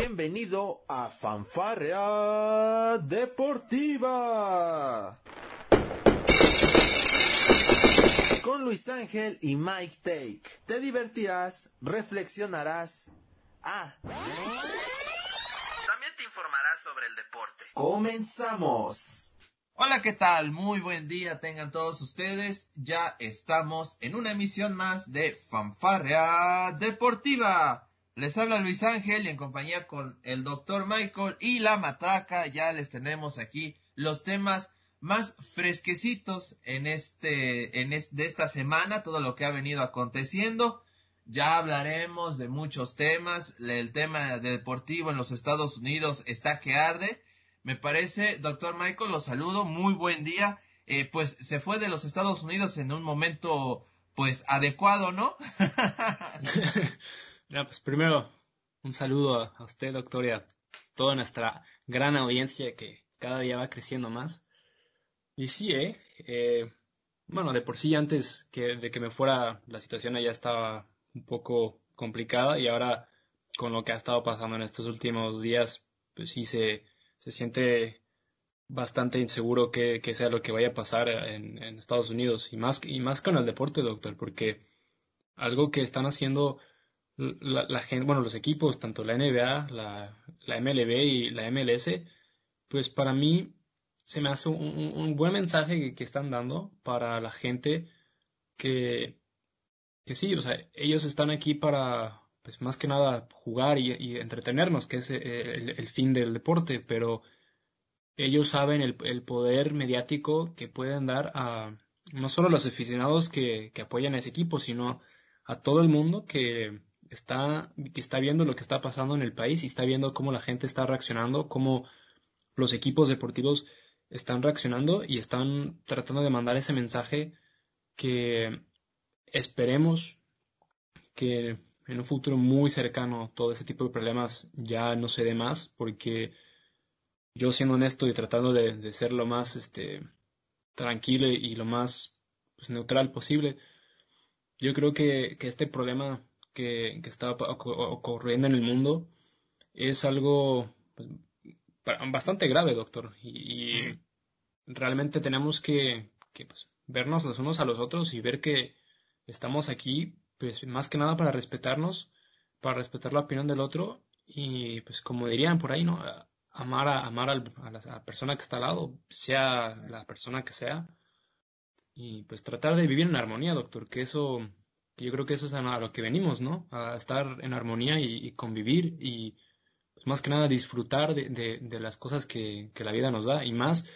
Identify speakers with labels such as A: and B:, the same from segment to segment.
A: Bienvenido a Fanfarrea Deportiva. Con Luis Ángel y Mike Take. Te divertirás, reflexionarás. Ah. También te informarás sobre el deporte. Comenzamos. Hola, ¿qué tal? Muy buen día tengan todos ustedes. Ya estamos en una emisión más de Fanfarrea Deportiva. Les habla Luis Ángel y en compañía con el doctor Michael y la matraca ya les tenemos aquí los temas más fresquecitos en este, en de esta semana, todo lo que ha venido aconteciendo. Ya hablaremos de muchos temas. El tema de deportivo en los Estados Unidos está que arde. Me parece, doctor Michael, lo saludo, muy buen día. Eh, pues se fue de los Estados Unidos en un momento, pues adecuado, ¿no?
B: pues primero, un saludo a usted, doctor, y a toda nuestra gran audiencia que cada día va creciendo más. Y sí, ¿eh? eh bueno, de por sí antes que, de que me fuera, la situación allá estaba un poco complicada y ahora con lo que ha estado pasando en estos últimos días, pues sí se, se siente bastante inseguro que, que, sea lo que vaya a pasar en, en, Estados Unidos y más, y más con el deporte, doctor, porque algo que están haciendo la, la bueno, los equipos, tanto la NBA, la, MLB y la MLS, pues para mí se me hace un, un buen mensaje que, están dando para la gente que, que sí, o sea, ellos están aquí para, pues más que nada, jugar y, entretenernos, que es el, el, fin del deporte, pero ellos saben el, el, poder mediático que pueden dar a no solo a los aficionados que, que apoyan a ese equipo, sino a todo el mundo que, está, que está viendo lo que está pasando en el país y está viendo cómo la gente está reaccionando, cómo los equipos deportivos están reaccionando y están tratando de mandar ese mensaje que esperemos que en un futuro muy cercano todo ese tipo de problemas ya no se dé más porque yo siendo honesto y tratando de, ser lo más este tranquilo y lo más pues, neutral posible yo creo que, que este problema que, está ocurriendo en el mundo es algo pues, bastante grave, doctor. Y, realmente tenemos que, pues, vernos los unos a los otros y ver que estamos aquí, pues más que nada para respetarnos, para respetar la opinión del otro y, pues como dirían por ahí, ¿no? Amar a, amar a la persona que está al lado, sea la persona que sea, y pues tratar de vivir en armonía, doctor, que eso yo creo que eso es a lo que venimos, ¿no? A estar en armonía y, convivir y pues, más que nada disfrutar de, de, las cosas que, la vida nos da y más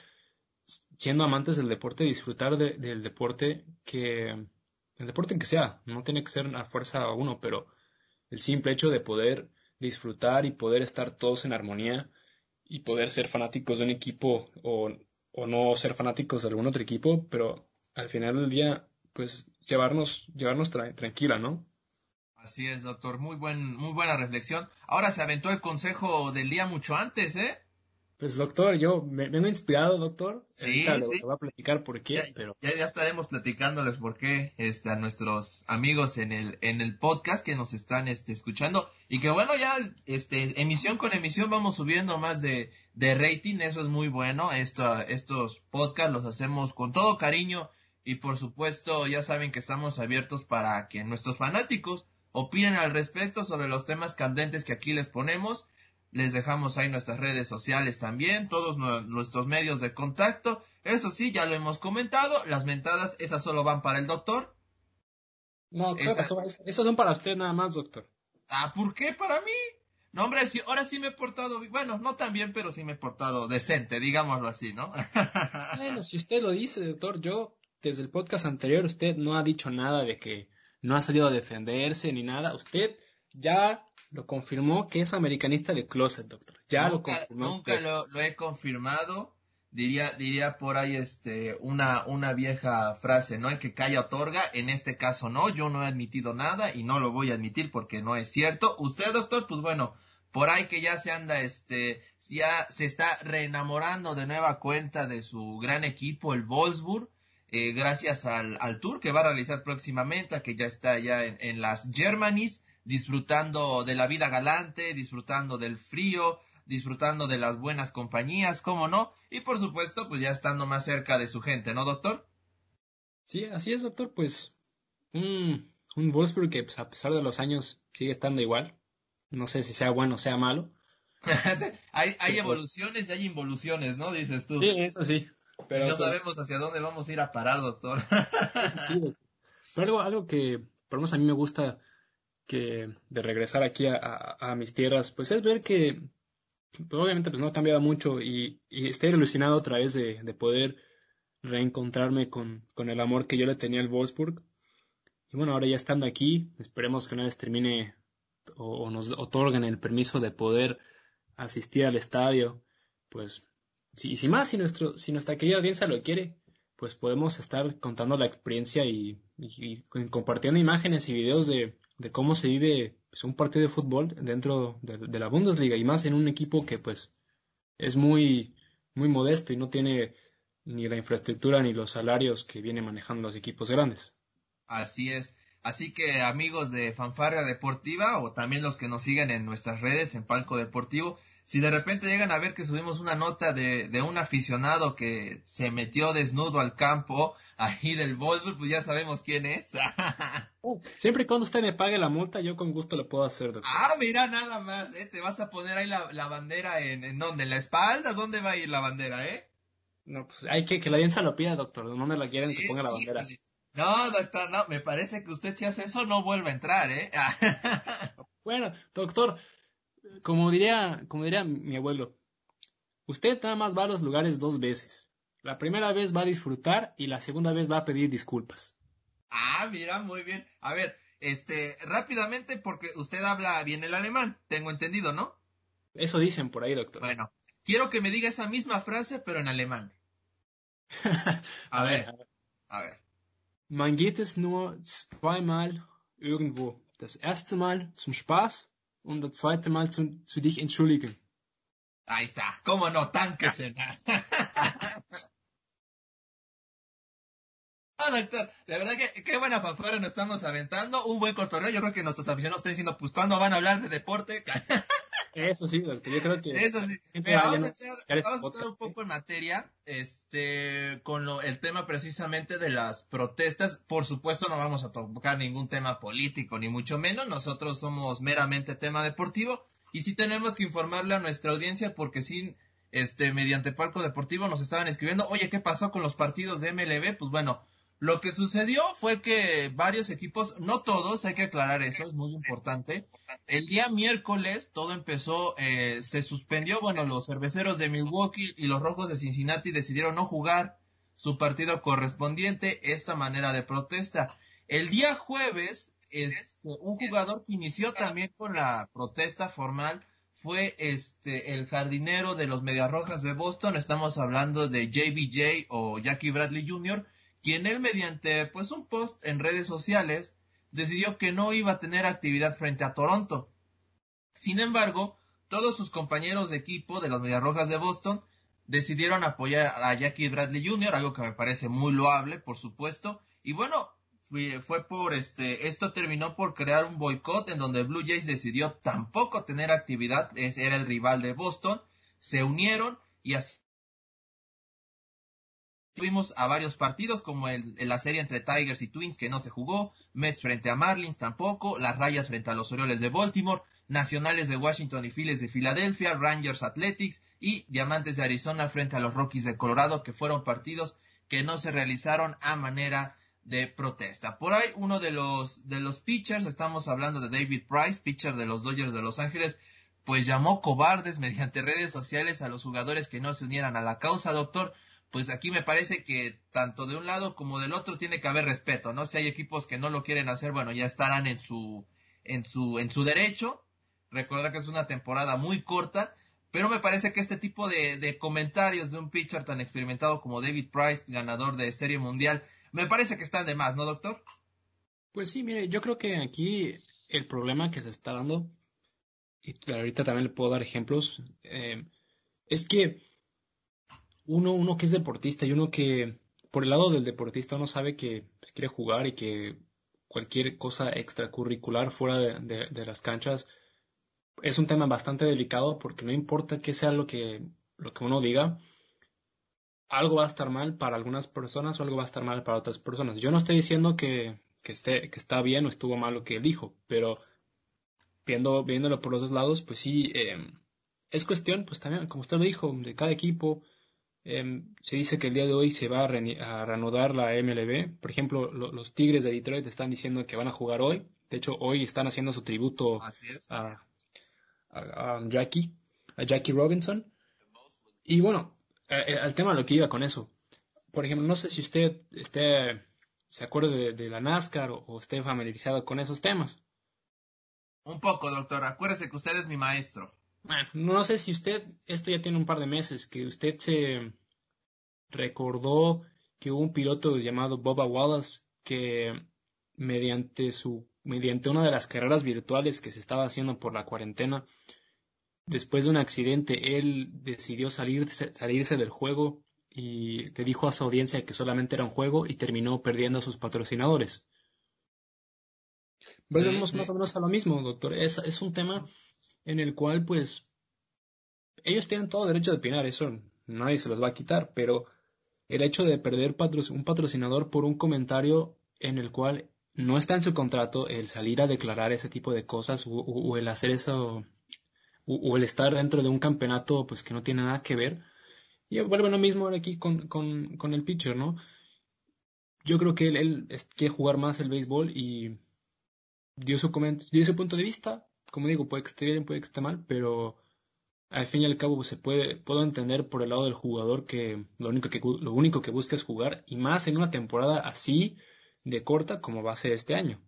B: siendo amantes del deporte, disfrutar del deporte que el deporte que sea, no tiene que ser a fuerza uno, pero el simple hecho de poder disfrutar y poder estar todos en armonía y poder ser fanáticos de un equipo o, o no ser fanáticos de algún otro equipo, pero al final del día pues llevarnos, llevarnos tranquila, ¿no?
A: Así es, doctor. Muy buen, muy buena reflexión. Ahora se aventó el consejo del día mucho antes, ¿eh?
B: Pues doctor, yo me vengo inspirado, doctor.
A: Sí,
B: sí. voy a platicar por qué,
A: ya,
B: pero
A: ya, ya, estaremos platicándoles por qué este, a nuestros amigos en el en el podcast que nos están este, escuchando y que bueno ya este emisión con emisión vamos subiendo más de, de rating, eso es muy bueno. Esto, estos podcasts los hacemos con todo cariño y por supuesto, ya saben que estamos abiertos para que nuestros fanáticos opinen al respecto sobre los temas candentes que aquí les ponemos. Les dejamos ahí nuestras redes sociales también, todos nuestros medios de contacto. Eso sí, ya lo hemos comentado, las mentadas, esas solo van para el doctor.
B: No, claro, esas son para usted nada más, doctor.
A: Ah, ¿por qué para mí? No, hombre, ahora sí me he portado, bueno, no tan bien, pero sí me he portado decente, digámoslo así, ¿no?
B: bueno, si usted lo dice, doctor, yo desde el podcast anterior usted no ha dicho nada de que no ha salido a defenderse ni nada. Usted ya lo confirmó que es americanista de closet, doctor. Ya
A: nunca,
B: lo confirmó.
A: Nunca lo, he confirmado. Diría, diría por ahí este, una, una vieja frase, ¿no? hay que calla otorga. En este caso no, yo no he admitido nada y no lo voy a admitir porque no es cierto. Usted, doctor, pues bueno, por ahí que ya se anda, este, ya se está reenamorando de nueva cuenta de su gran equipo, el Wolfsburg eh, gracias al, al, tour que va a realizar próximamente, que ya está ya en, en las Germanys disfrutando de la vida galante, disfrutando del frío, disfrutando de las buenas compañías, cómo no, y por supuesto, pues ya estando más cerca de su gente, ¿no, doctor?
B: Sí, así es, doctor, pues un, un Wolfsburg que pues, a pesar de los años sigue estando igual. No sé si sea bueno o sea malo.
A: hay, hay evoluciones y hay involuciones, ¿no? Dices tú.
B: Sí, eso sí.
A: Pero no sabemos hacia dónde vamos a ir a parar, doctor.
B: eso sí, doctor. Pero algo, algo que, por lo menos a mí me gusta que de regresar aquí a, a mis tierras, pues es ver que pues obviamente pues no ha cambiado mucho y, y estoy ilusionado otra vez de, de poder reencontrarme con, con, el amor que yo le tenía al Wolfsburg. Y bueno, ahora ya estando aquí, esperemos que una vez termine o, nos otorguen el permiso de poder asistir al estadio, pues, si, si más, si, nuestro, si nuestra querida audiencia lo quiere, pues podemos estar contando la experiencia y, y compartiendo imágenes y videos de, de cómo se vive pues, un partido de fútbol dentro de, la Bundesliga y más en un equipo que pues es muy, muy modesto y no tiene ni la infraestructura ni los salarios que vienen manejando los equipos grandes.
A: Así es. Así que amigos de Fanfarria Deportiva o también los que nos siguen en nuestras redes en Palco Deportivo, si de repente llegan a ver que subimos una nota de, de un aficionado que se metió desnudo al campo ahí del Wolfsburg, pues ya sabemos quién es.
B: Uh, siempre y cuando usted me pague la multa, yo con gusto le puedo hacer. Doctor.
A: Ah, mira, nada más, ¿eh? Te vas a poner ahí la, la bandera en, en dónde, en la espalda, ¿dónde va a ir la bandera, eh?
B: No, pues hay que que la audiencia lo pida, doctor. ¿Dónde la quieren que ponga la bandera?
A: No, doctor, no, me parece que usted si hace eso no vuelve a entrar, ¿eh?
B: bueno, doctor, como diría, como diría mi abuelo, usted nada más va a los lugares dos veces. La primera vez va a disfrutar y la segunda vez va a pedir disculpas.
A: Ah, mira, muy bien. A ver, este, rápidamente, porque usted habla bien el alemán, tengo entendido, ¿no?
B: Eso dicen por ahí, doctor.
A: Bueno, quiero que me diga esa misma frase, pero en alemán.
B: a, ver, a ver. A ver. Man geht es nur zweimal irgendwo. Das erste Mal zum Spaß und das zweite Mal zu, zu dich entschuldigen.
A: Ahí está. ¿Cómo no? Tanquesen. Ah, doctor, la verdad que qué buena fanfara nos estamos aventando, un buen cotorreo, yo creo que nuestros aficionados están diciendo, pues ¿cuándo van a hablar de deporte?
B: Eso sí, doctor, yo creo que...
A: Eso sí, vamos, a entrar, un poco en materia, este, con lo, el tema precisamente de las protestas, por supuesto no vamos a tocar ningún tema político, ni mucho menos, nosotros somos meramente tema deportivo, y sí tenemos que informarle a nuestra audiencia porque sí, este, mediante Palco Deportivo nos estaban escribiendo, oye, ¿qué pasó con los partidos de MLB? Pues bueno, lo que sucedió fue que varios equipos, no todos, hay que aclarar eso, es muy importante. El día miércoles todo empezó, eh, se suspendió, bueno, los cerveceros de Milwaukee y los rojos de Cincinnati decidieron no jugar su partido correspondiente, esta manera de protesta. El día jueves, este, un jugador que inició también con la protesta formal fue este el jardinero de los Medias Rojas de Boston, estamos hablando de JBJ o Jackie Bradley Jr., quien él mediante pues un post en redes sociales decidió que no iba a tener actividad frente a Toronto. Sin embargo, todos sus compañeros de equipo de las Medias Rojas de Boston decidieron apoyar a Jackie Bradley Jr., algo que me parece muy loable, por supuesto. Y bueno, fue, fue por este, esto terminó por crear un boicot en donde Blue Jays decidió tampoco tener actividad, era el rival de Boston, se unieron y así Tuvimos a varios partidos, como el, la serie entre Tigers y Twins, que no se jugó, Mets frente a Marlins tampoco, las Rayas frente a los Orioles de Baltimore, Nacionales de Washington y Phillies de Filadelfia, Rangers Athletics y Diamantes de Arizona frente a los Rockies de Colorado, que fueron partidos que no se realizaron a manera de protesta. Por ahí uno de los de los pitchers, estamos hablando de David Price, pitcher de los Dodgers de Los Ángeles, pues llamó cobardes mediante redes sociales a los jugadores que no se unieran a la causa, doctor pues aquí me parece que tanto de un lado como del otro tiene que haber respeto, ¿no? Si hay equipos que no lo quieren hacer, bueno, ya estarán en su, en su, en su derecho. Recordar que es una temporada muy corta, pero me parece que este tipo de, comentarios de un pitcher tan experimentado como David Price, ganador de Serie Mundial, me parece que están de más, ¿no, doctor?
B: Pues sí, mire, yo creo que aquí el problema que se está dando, y ahorita también le puedo dar ejemplos, eh, es que uno, uno que es deportista y uno que, por el lado del deportista, uno sabe que pues, quiere jugar y que cualquier cosa extracurricular fuera de, las canchas es un tema bastante delicado porque no importa qué sea lo que, lo que uno diga, algo va a estar mal para algunas personas o algo va a estar mal para otras personas. Yo no estoy diciendo que, esté, que está bien o estuvo mal lo que dijo, pero viendo, viéndolo por los dos lados, pues sí, eh, es cuestión, pues también, como usted lo dijo, de cada equipo. Em, se dice que el día de hoy se va a, reanudar la MLB. Por ejemplo, los Tigres de Detroit están diciendo que van a jugar hoy. De hecho, hoy están haciendo su tributo a, Jackie, a Jackie Robinson. Y bueno, al tema lo que iba con eso. Por ejemplo, no sé si usted esté, se acuerda de, la NASCAR o, o, esté familiarizado con esos temas.
A: Un poco, doctor. Acuérdese que usted es mi maestro.
B: Bueno, no sé si usted, esto ya tiene un par de meses, que usted se recordó que hubo un piloto llamado Boba Wallace que mediante su mediante una de las carreras virtuales que se estaba haciendo por la cuarentena, después de un accidente, él decidió salirse, salirse del juego y le dijo a su audiencia que solamente era un juego y terminó perdiendo a sus patrocinadores. Volvemos más o menos a lo mismo, doctor. Es, es un tema en el cual pues ellos tienen todo derecho de opinar, eso nadie se los va a quitar, pero el hecho de perder un patrocinador por un comentario en el cual no está en su contrato el salir a declarar ese tipo de cosas o, el hacer eso o, el estar dentro de un campeonato pues que no tiene nada que ver y vuelve lo mismo aquí con, con, con el pitcher, ¿no? Yo creo que él, quiere jugar más el béisbol y dio su, dio su punto de vista, como digo, puede que esté bien, puede que esté mal, pero al fin y al cabo se puede, puedo entender por el lado del jugador que lo único que, lo único que busca es jugar, y más en una temporada así de corta como va a ser este año.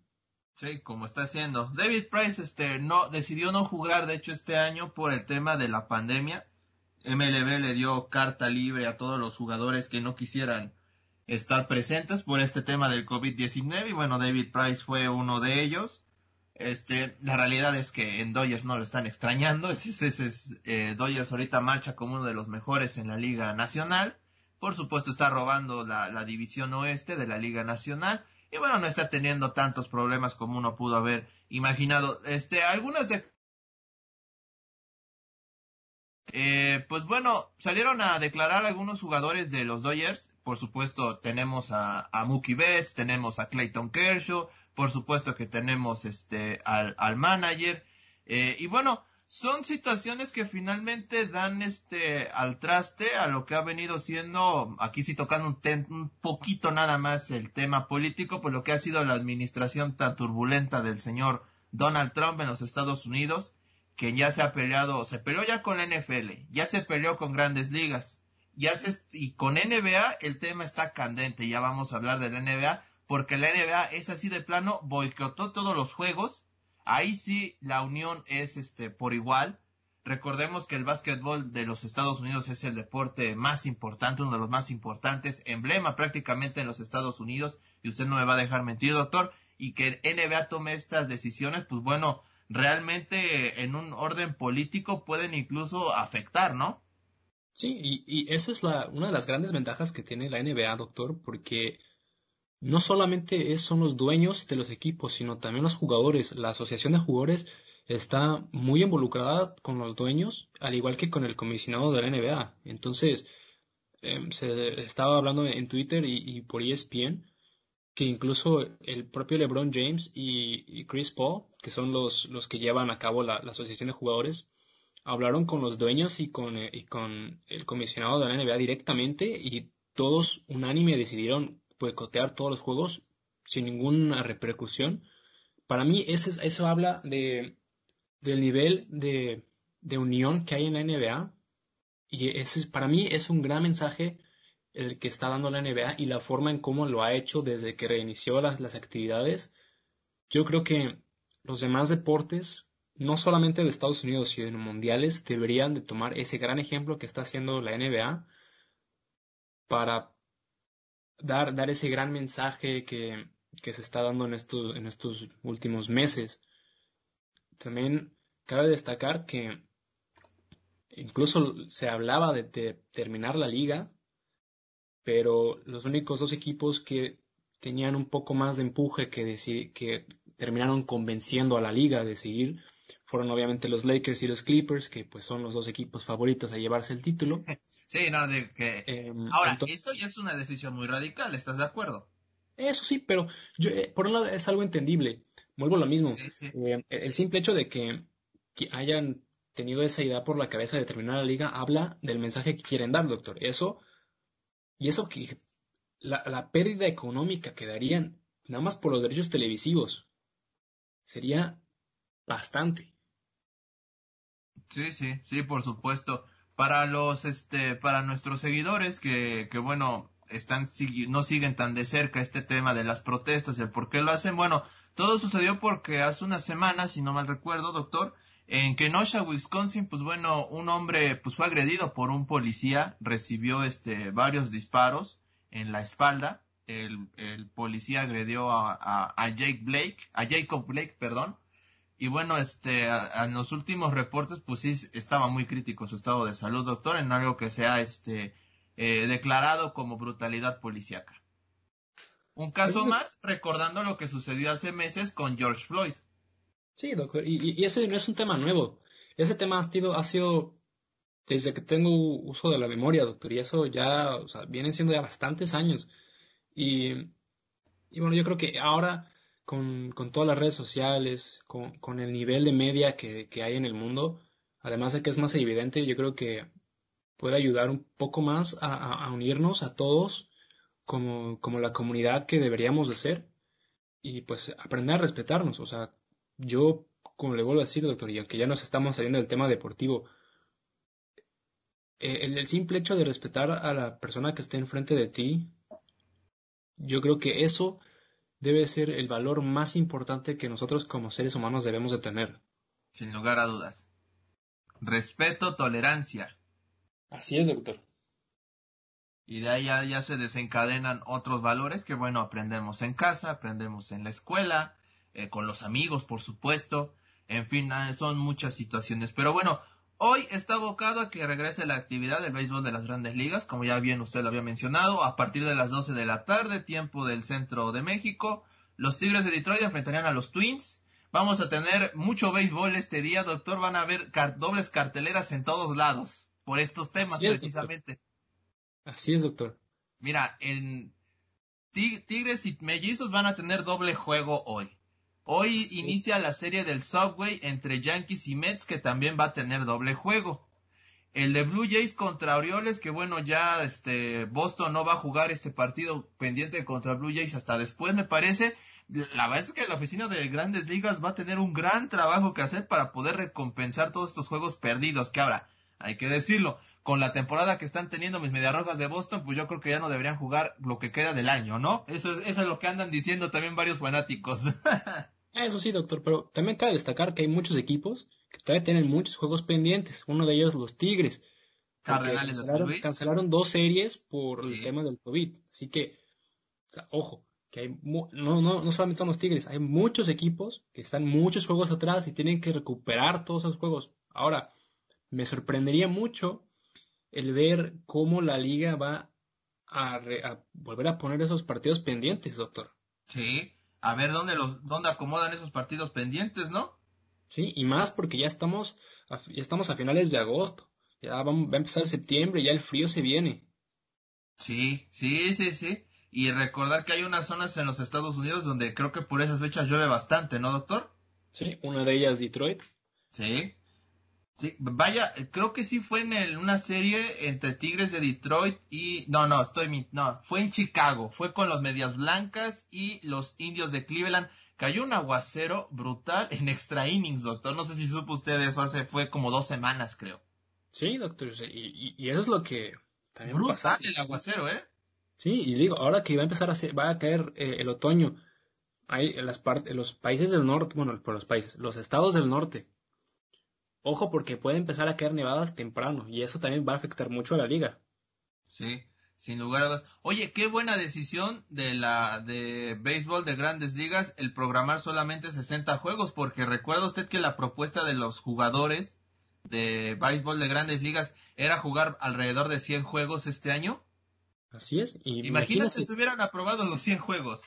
A: Sí, como está haciendo. David Price este, no, decidió no jugar, de hecho, este año por el tema de la pandemia. MLB le dio carta libre a todos los jugadores que no quisieran estar presentes por este tema del COVID-19 y bueno, David Price fue uno de ellos. Este, la realidad es que en Dodgers no lo están extrañando. Ese, es, eh, Dodgers ahorita marcha como uno de los mejores en la Liga Nacional. Por supuesto está robando la, la división oeste de la Liga Nacional. Y bueno, no está teniendo tantos problemas como uno pudo haber imaginado. Este, algunas de eh, pues bueno, salieron a declarar algunos jugadores de los Dodgers. Por supuesto, tenemos a, a Mookie Betts, tenemos a Clayton Kershaw, por supuesto que tenemos este al, al manager. Eh, y bueno, son situaciones que finalmente dan este al traste a lo que ha venido siendo, aquí sí tocando un, un poquito nada más el tema político, pues lo que ha sido la administración tan turbulenta del señor Donald Trump en los Estados Unidos, que ya se ha peleado, se peleó ya con la NFL, ya se peleó con grandes ligas, ya se, y con NBA el tema está candente, ya vamos a hablar de la NBA, porque la NBA es así de plano, boicotó todos los juegos. Ahí sí la unión es este por igual. Recordemos que el básquetbol de los Estados Unidos es el deporte más importante, uno de los más importantes, emblema prácticamente en los Estados Unidos, y usted no me va a dejar mentir, doctor, y que NBA tome estas decisiones, pues bueno, realmente en un orden político pueden incluso afectar, ¿no?
B: Sí, y, y eso es la, una de las grandes ventajas que tiene la NBA, doctor, porque no solamente son los dueños de los equipos, sino también los jugadores. La asociación de jugadores está muy involucrada con los dueños, al igual que con el comisionado de la NBA. Entonces, em, se estaba hablando en Twitter y, por ESPN que incluso el propio LeBron James y, Chris Paul, que son los, los que llevan a cabo la, asociación de jugadores, hablaron con los dueños y con, eh, y con el comisionado de la NBA directamente y todos unánime decidieron boicotear todos los juegos sin ninguna repercusión. Para mí eso, eso habla de, del nivel de, de, unión que hay en la NBA y ese, para mí es un gran mensaje el que está dando la NBA y la forma en cómo lo ha hecho desde que reinició las, las actividades. Yo creo que los demás deportes, no solamente de Estados Unidos, sino mundiales, deberían de tomar ese gran ejemplo que está haciendo la NBA para dar, dar ese gran mensaje que, que se está dando en estos, en estos últimos meses. También cabe destacar que incluso se hablaba de, terminar la liga, pero los únicos dos equipos que tenían un poco más de empuje que, que terminaron convenciendo a la liga de seguir fueron obviamente los Lakers y los Clippers, que pues son los dos equipos favoritos a llevarse el título.
A: Sí, no, de que... Em, Ahora, eso ya es una decisión muy radical, ¿estás de acuerdo?
B: Eso sí, pero yo, eh, por un lado es algo entendible. Vuelvo a lo mismo. Eh, el simple hecho de que, hayan tenido esa idea por la cabeza de terminar la liga habla del mensaje que quieren dar, doctor. Eso, y eso que la, la pérdida económica que darían nada más por los derechos televisivos sería bastante.
A: Sí, sí, sí, por supuesto. Para los, este, para nuestros seguidores que, que bueno, están, no siguen tan de cerca este tema de las protestas, el por qué lo hacen. Bueno, todo sucedió porque hace unas semanas, si no mal recuerdo, doctor, en Kenosha, Wisconsin, pues bueno, un hombre pues fue agredido por un policía, recibió este varios disparos en la espalda. El, el policía agredió a, a, a Jake Blake, a Jacob Blake, perdón, y bueno, este, en los últimos reportes, pues sí, estaba muy crítico su estado de salud, doctor, en algo que sea, este, eh, declarado como brutalidad policíaca. Un caso más, recordando lo que sucedió hace meses con George Floyd.
B: Sí, doctor, y, ese no es un tema nuevo. Ese tema ha sido, ha sido desde que tengo uso de la memoria, doctor, y eso ya, o sea, vienen siendo ya bastantes años. Y, y bueno, yo creo que ahora con, con todas las redes sociales, con, con el nivel de media que, que, hay en el mundo, además de que es más evidente, yo creo que puede ayudar un poco más a, a, unirnos a todos como, como la comunidad que deberíamos de ser y pues aprender a respetarnos. O sea, yo, como le vuelvo a decir, doctor, y aunque ya nos estamos saliendo del tema deportivo, eh, el, el simple hecho de respetar a la persona que esté enfrente de ti, yo creo que eso debe ser el valor más importante que nosotros como seres humanos debemos de tener.
A: Sin lugar a dudas. Respeto, tolerancia.
B: Así es, doctor.
A: Y de ahí ya, se desencadenan otros valores que, bueno, aprendemos en casa, aprendemos en la escuela, eh, con los amigos, por supuesto. En fin, ah, son muchas situaciones. Pero bueno, Hoy está abocado a que regrese la actividad del béisbol de las grandes ligas, como ya bien usted lo había mencionado, a partir de las 12 de la tarde, tiempo del centro de México. Los Tigres de Detroit enfrentarían a los Twins. Vamos a tener mucho béisbol este día, doctor. Van a haber dobles carteleras en todos lados por estos temas precisamente.
B: Así es, doctor.
A: Mira, en Tigres y Mellizos van a tener doble juego hoy. Hoy inicia la serie del Subway entre Yankees y Mets que también va a tener doble juego. El de Blue Jays contra Orioles, que bueno, ya este Boston no va a jugar este partido pendiente contra Blue Jays hasta después, me parece. La verdad es que la oficina de grandes ligas va a tener un gran trabajo que hacer para poder recompensar todos estos juegos perdidos, que ahora, hay que decirlo, con la temporada que están teniendo mis Mediarrojas de Boston, pues yo creo que ya no deberían jugar lo que queda del año, ¿no? Eso es, eso es lo que andan diciendo también varios fanáticos.
B: Eso sí, doctor, pero también cabe destacar que hay muchos equipos que todavía tienen muchos juegos pendientes. Uno de ellos, los Tigres.
A: Cardenales
B: cancelaron, cancelaron dos series por el tema del COVID. Así que, o sea, ojo, que hay no, no, no solamente son los Tigres, hay muchos equipos que están muchos juegos atrás y tienen que recuperar todos esos juegos. Ahora, me sorprendería mucho el ver cómo la liga va a, a volver a poner esos partidos pendientes, doctor.
A: Sí, a ver dónde los dónde acomodan esos partidos pendientes, ¿no?
B: Sí, y más porque ya estamos a, ya estamos a finales de agosto. Ya va, va a empezar septiembre, ya el frío se viene.
A: Sí, sí, sí, sí. Y recordar que hay unas zonas en los Estados Unidos donde creo que por esas fechas llueve bastante, ¿no, doctor?
B: Sí, una de ellas Detroit.
A: Sí. Sí, vaya, creo que sí fue en una serie entre Tigres de Detroit y no, no, estoy no, fue en Chicago, fue con los Medias Blancas y los Indios de Cleveland. Cayó un aguacero brutal en extra innings, doctor. No sé si supo usted eso hace fue como dos semanas, creo.
B: Sí, doctor, y, y, eso es lo que
A: también brutal el aguacero, ¿eh?
B: Sí, y digo, ahora que va a empezar a va a caer eh, el otoño, hay las partes, los países del norte, bueno, por los países, los estados del norte Ojo porque puede empezar a caer nevadas temprano y eso también va a afectar mucho a la liga.
A: Sí, sin lugar a dudas. Oye, qué buena decisión de la de béisbol de grandes ligas el programar solamente 60 juegos porque recuerda usted que la propuesta de los jugadores de béisbol de grandes ligas era jugar alrededor de 100 juegos este año.
B: Así es.
A: Y imagínate, si hubieran aprobado los 100 juegos.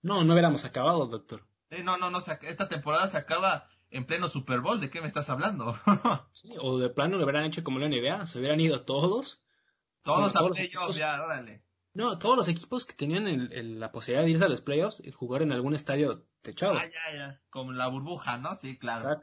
B: No, no hubiéramos acabado, doctor.
A: Eh, no, no, no, esta temporada se acaba en pleno Super Bowl. ¿De qué me estás hablando?
B: sí, o de plano lo hubieran hecho como la NBA, se hubieran ido todos.
A: Todos a playoffs, ya, órale.
B: No, todos los equipos que tenían la posibilidad de irse a los playoffs y jugar en algún estadio techado.
A: Ah, ya, ya, como la burbuja, ¿no? Sí, claro.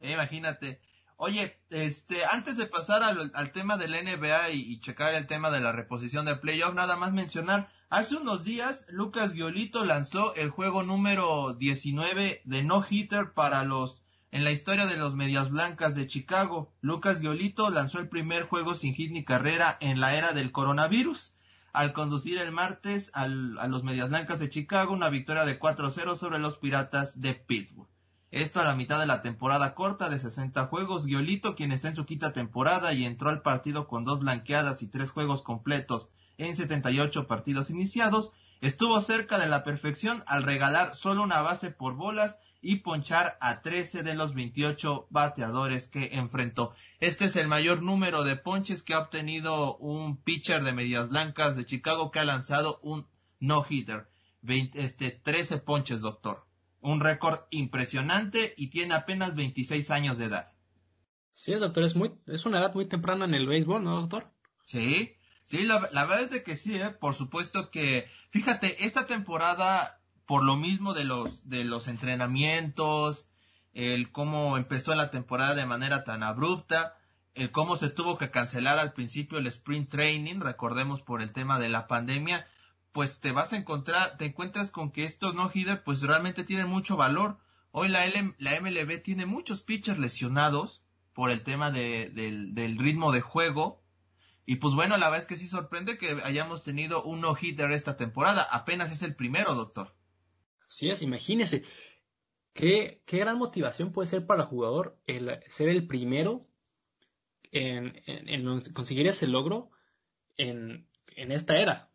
A: Eh, imagínate. Oye, este, antes de pasar al, tema del NBA y, checar el tema de la reposición de playoff, nada más mencionar, hace unos días Lucas Giolito lanzó el juego número 19 de no hitter para los en la historia de los Medias Blancas de Chicago. Lucas Giolito lanzó el primer juego sin hit ni carrera en la era del coronavirus al conducir el martes a los Medias Blancas de Chicago una victoria de 4-0 sobre los Piratas de Pittsburgh. Esto a la mitad de la temporada corta de 60 juegos. Giolito, quien está en su quinta temporada y entró al partido con dos blanqueadas y tres juegos completos en 78 partidos iniciados, estuvo cerca de la perfección al regalar solo una base por bolas y ponchar a 13 de los 28 bateadores que enfrentó. Este es el mayor número de ponches que ha obtenido un pitcher de Medias Blancas de Chicago que ha lanzado un no-hitter. Este, 13 ponches, doctor un récord impresionante y tiene apenas 26 años de edad.
B: Sí, doctor, es, muy, es una edad muy temprana en el béisbol, ¿no, doctor?
A: Sí, sí, la, verdad es de que sí, ¿eh? por supuesto que, fíjate, esta temporada, por lo mismo de los, de los entrenamientos, el cómo empezó la temporada de manera tan abrupta, el cómo se tuvo que cancelar al principio el sprint training, recordemos por el tema de la pandemia, pues te vas a encontrar, te encuentras con que estos no hitter pues realmente tienen mucho valor. Hoy la, la MLB tiene muchos pitchers lesionados por el tema de, del, ritmo de juego. Y pues bueno, la verdad es que sí sorprende que hayamos tenido un no hitter esta temporada. Apenas es el primero, doctor.
B: Así es, imagínese. ¿Qué, qué gran motivación puede ser para el jugador el ser el primero en, en conseguir ese logro en, en esta era.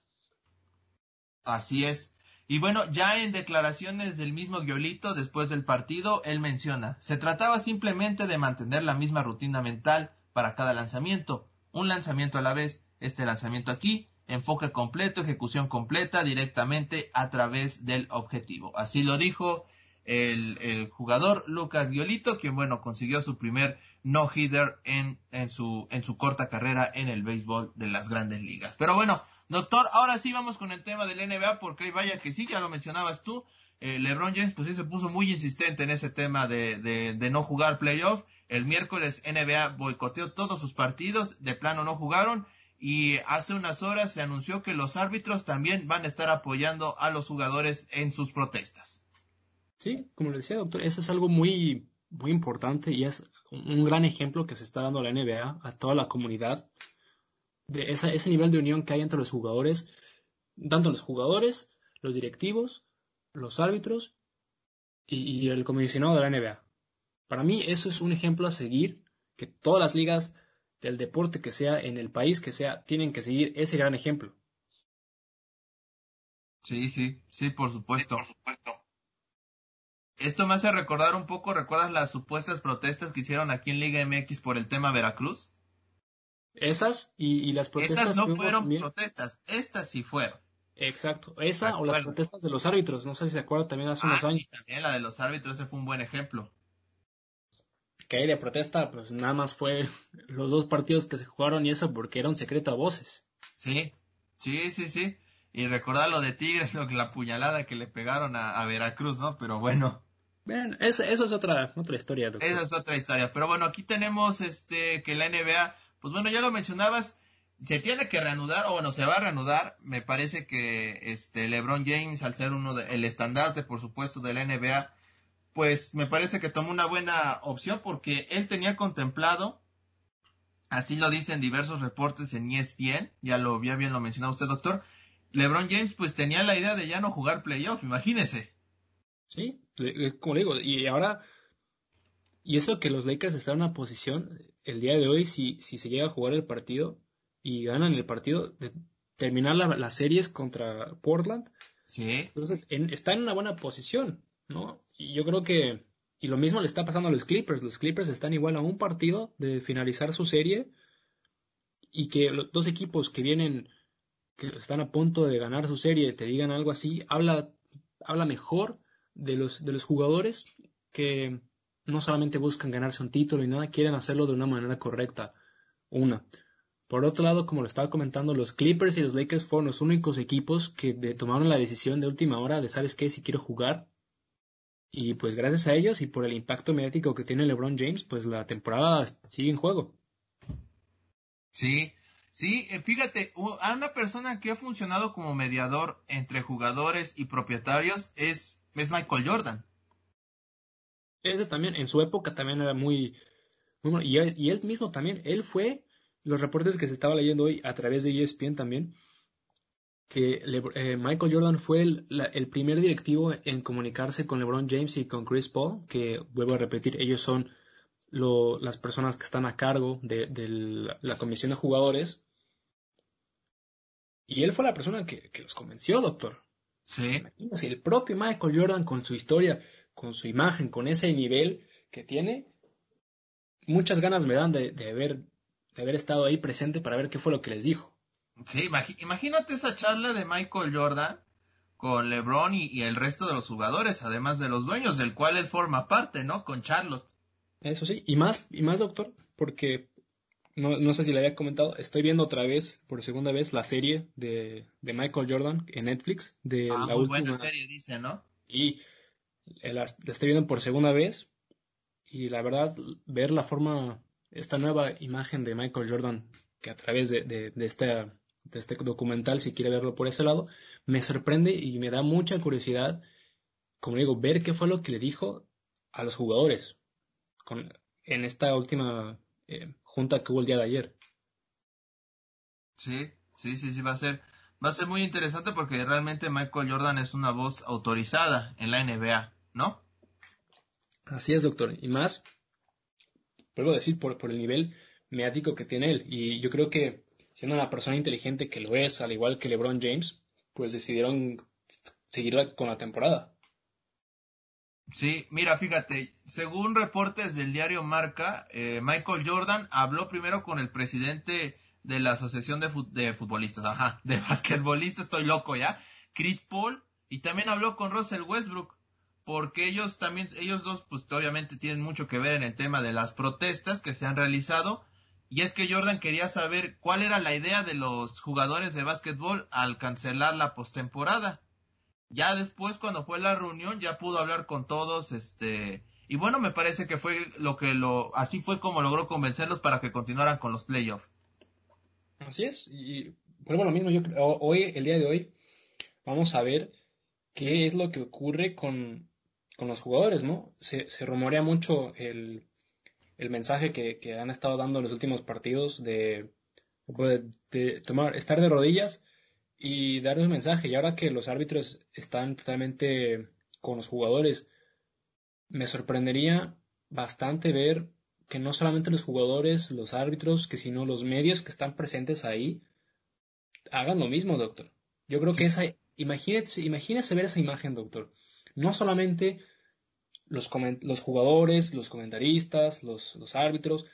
A: Así es. Y bueno, ya en declaraciones del mismo Giolito después del partido, él menciona, se trataba simplemente de mantener la misma rutina mental para cada lanzamiento, un lanzamiento a la vez, este lanzamiento aquí, enfoque completo, ejecución completa directamente a través del objetivo. Así lo dijo el, el jugador Lucas Giolito, quien bueno, consiguió su primer no-hitter en, en, su, en su corta carrera en el béisbol de las grandes ligas. Pero bueno, Doctor, ahora sí vamos con el tema del NBA, porque vaya que sí, ya lo mencionabas tú. Eh, LeBron James, pues se puso muy insistente en ese tema de, de, no jugar playoff. El miércoles NBA boicoteó todos sus partidos, de plano no jugaron. Y hace unas horas se anunció que los árbitros también van a estar apoyando a los jugadores en sus protestas.
B: Sí, como le decía, doctor, eso es algo muy, muy importante y es un gran ejemplo que se está dando a la NBA, a toda la comunidad de ese nivel de unión que hay entre los jugadores, tanto los jugadores, los directivos, los árbitros y, el comisionado de la NBA. Para mí eso es un ejemplo a seguir, que todas las ligas del deporte que sea en el país que sea, tienen que seguir ese gran ejemplo.
A: Sí, sí, sí, por supuesto. por supuesto. Esto me hace recordar un poco, ¿recuerdas las supuestas protestas que hicieron aquí en Liga MX por el tema Veracruz?
B: Esas y, las protestas.
A: Esas no fueron protestas, estas sí fueron.
B: Exacto, esa o las protestas de los árbitros, no sé si se acuerdan también hace unos ah, años.
A: también la de los árbitros, ese fue un buen ejemplo.
B: Que hay de protesta, pues nada más fue los dos partidos que se jugaron y eso porque era un secreto a voces.
A: Sí, sí, sí, sí. Y recordar lo de Tigres, lo que la puñalada que le pegaron a, Veracruz, ¿no? Pero bueno.
B: Bien, eso, eso es otra, otra historia.
A: Esa es otra historia. Pero bueno, aquí tenemos este que la NBA pues bueno, ya lo mencionabas, se tiene que reanudar, o bueno, se va a reanudar. Me parece que este LeBron James, al ser uno de, el estandarte, por supuesto, de la NBA, pues me parece que tomó una buena opción porque él tenía contemplado, así lo dicen diversos reportes en ESPN, ya lo ya bien lo mencionó usted, doctor. LeBron James, pues tenía la idea de ya no jugar playoff, imagínese.
B: Sí, como digo, y ahora, y eso que los Lakers están en una posición el día de hoy, si, si se llega a jugar el partido y ganan el partido, de terminar la, las series contra Portland,
A: sí.
B: entonces está en una buena posición, ¿no? Y yo creo que, y lo mismo le está pasando a los Clippers, los Clippers están igual a un partido de finalizar su serie y que los dos equipos que vienen que están a punto de ganar su serie te digan algo así, habla, habla mejor de los, de los jugadores que no solamente buscan ganarse un título y nada, quieren hacerlo de una manera correcta. Una. Por otro lado, como lo estaba comentando, los Clippers y los Lakers fueron los únicos equipos que tomaron la decisión de última hora de, ¿sabes qué? Si quiero jugar. Y pues gracias a ellos y por el impacto mediático que tiene LeBron James, pues la temporada sigue en juego.
A: Sí, sí, eh, fíjate, a una persona que ha funcionado como mediador entre jugadores y propietarios es, es Michael Jordan.
B: Ese también, en su época también era muy, muy y, él, y él mismo también, él fue, los reportes que se estaba leyendo hoy a través de ESPN también, que eh, Michael Jordan fue el, el, primer directivo en comunicarse con LeBron James y con Chris Paul, que vuelvo a repetir, ellos son las personas que están a cargo de, la, comisión de jugadores. Y él fue la persona que, los convenció, doctor.
A: Sí.
B: el propio Michael Jordan con su historia, con su imagen, con ese nivel que tiene, muchas ganas me dan de, de, haber, de haber estado ahí presente para ver qué fue lo que les dijo.
A: Sí, imagínate esa charla de Michael Jordan con LeBron y, y, el resto de los jugadores, además de los dueños, del cual él forma parte, ¿no? Con Charlotte.
B: Eso sí, y más, y más, doctor, porque no, no sé si le había comentado, estoy viendo otra vez, por segunda vez, la serie de, de Michael Jordan en Netflix. De
A: ah, la muy buena serie, dice, ¿no?
B: Y la, estoy viendo por segunda vez, y la verdad, ver la forma, esta nueva imagen de Michael Jordan, que a través de, de, de, este, de este documental, si quiere verlo por ese lado, me sorprende y me da mucha curiosidad, como digo, ver qué fue lo que le dijo a los jugadores con, en esta última eh, junta que hubo el día de ayer.
A: Sí, sí, sí, sí, va a ser, va a ser muy interesante porque realmente Michael Jordan es una voz autorizada en la NBA, ¿no?
B: Así es, doctor. Y más, vuelvo a decir, por, por el nivel mediático que tiene él. Y yo creo que siendo una persona inteligente que lo es, al igual que LeBron James, pues decidieron seguir con la temporada.
A: Sí, mira, fíjate, según reportes del diario Marca, eh, Michael Jordan habló primero con el presidente de la Asociación de, de, Futbolistas, ajá, de basquetbolistas, estoy loco ya, Chris Paul, y también habló con Russell Westbrook, porque ellos también, ellos dos, pues obviamente tienen mucho que ver en el tema de las protestas que se han realizado, y es que Jordan quería saber cuál era la idea de los jugadores de básquetbol al cancelar la postemporada ya después cuando fue la reunión ya pudo hablar con todos, este, y bueno, me parece que fue lo que lo, así fue como logró convencerlos para que continuaran con los playoffs.
B: Así es, y vuelvo a lo mismo, yo hoy, el día de hoy, vamos a ver qué es lo que ocurre con, con los jugadores, ¿no? Se, se rumorea mucho el, el mensaje que, que, han estado dando en los últimos partidos de, de tomar, estar de rodillas y dar un mensaje. Y ahora que los árbitros están totalmente con los jugadores, me sorprendería bastante ver que no solamente los jugadores, los árbitros, que sino los medios que están presentes ahí hagan lo mismo, doctor. Yo creo que esa, imagínese, imagínese ver esa imagen, doctor. No solamente los, los jugadores, los comentaristas, los, los árbitros,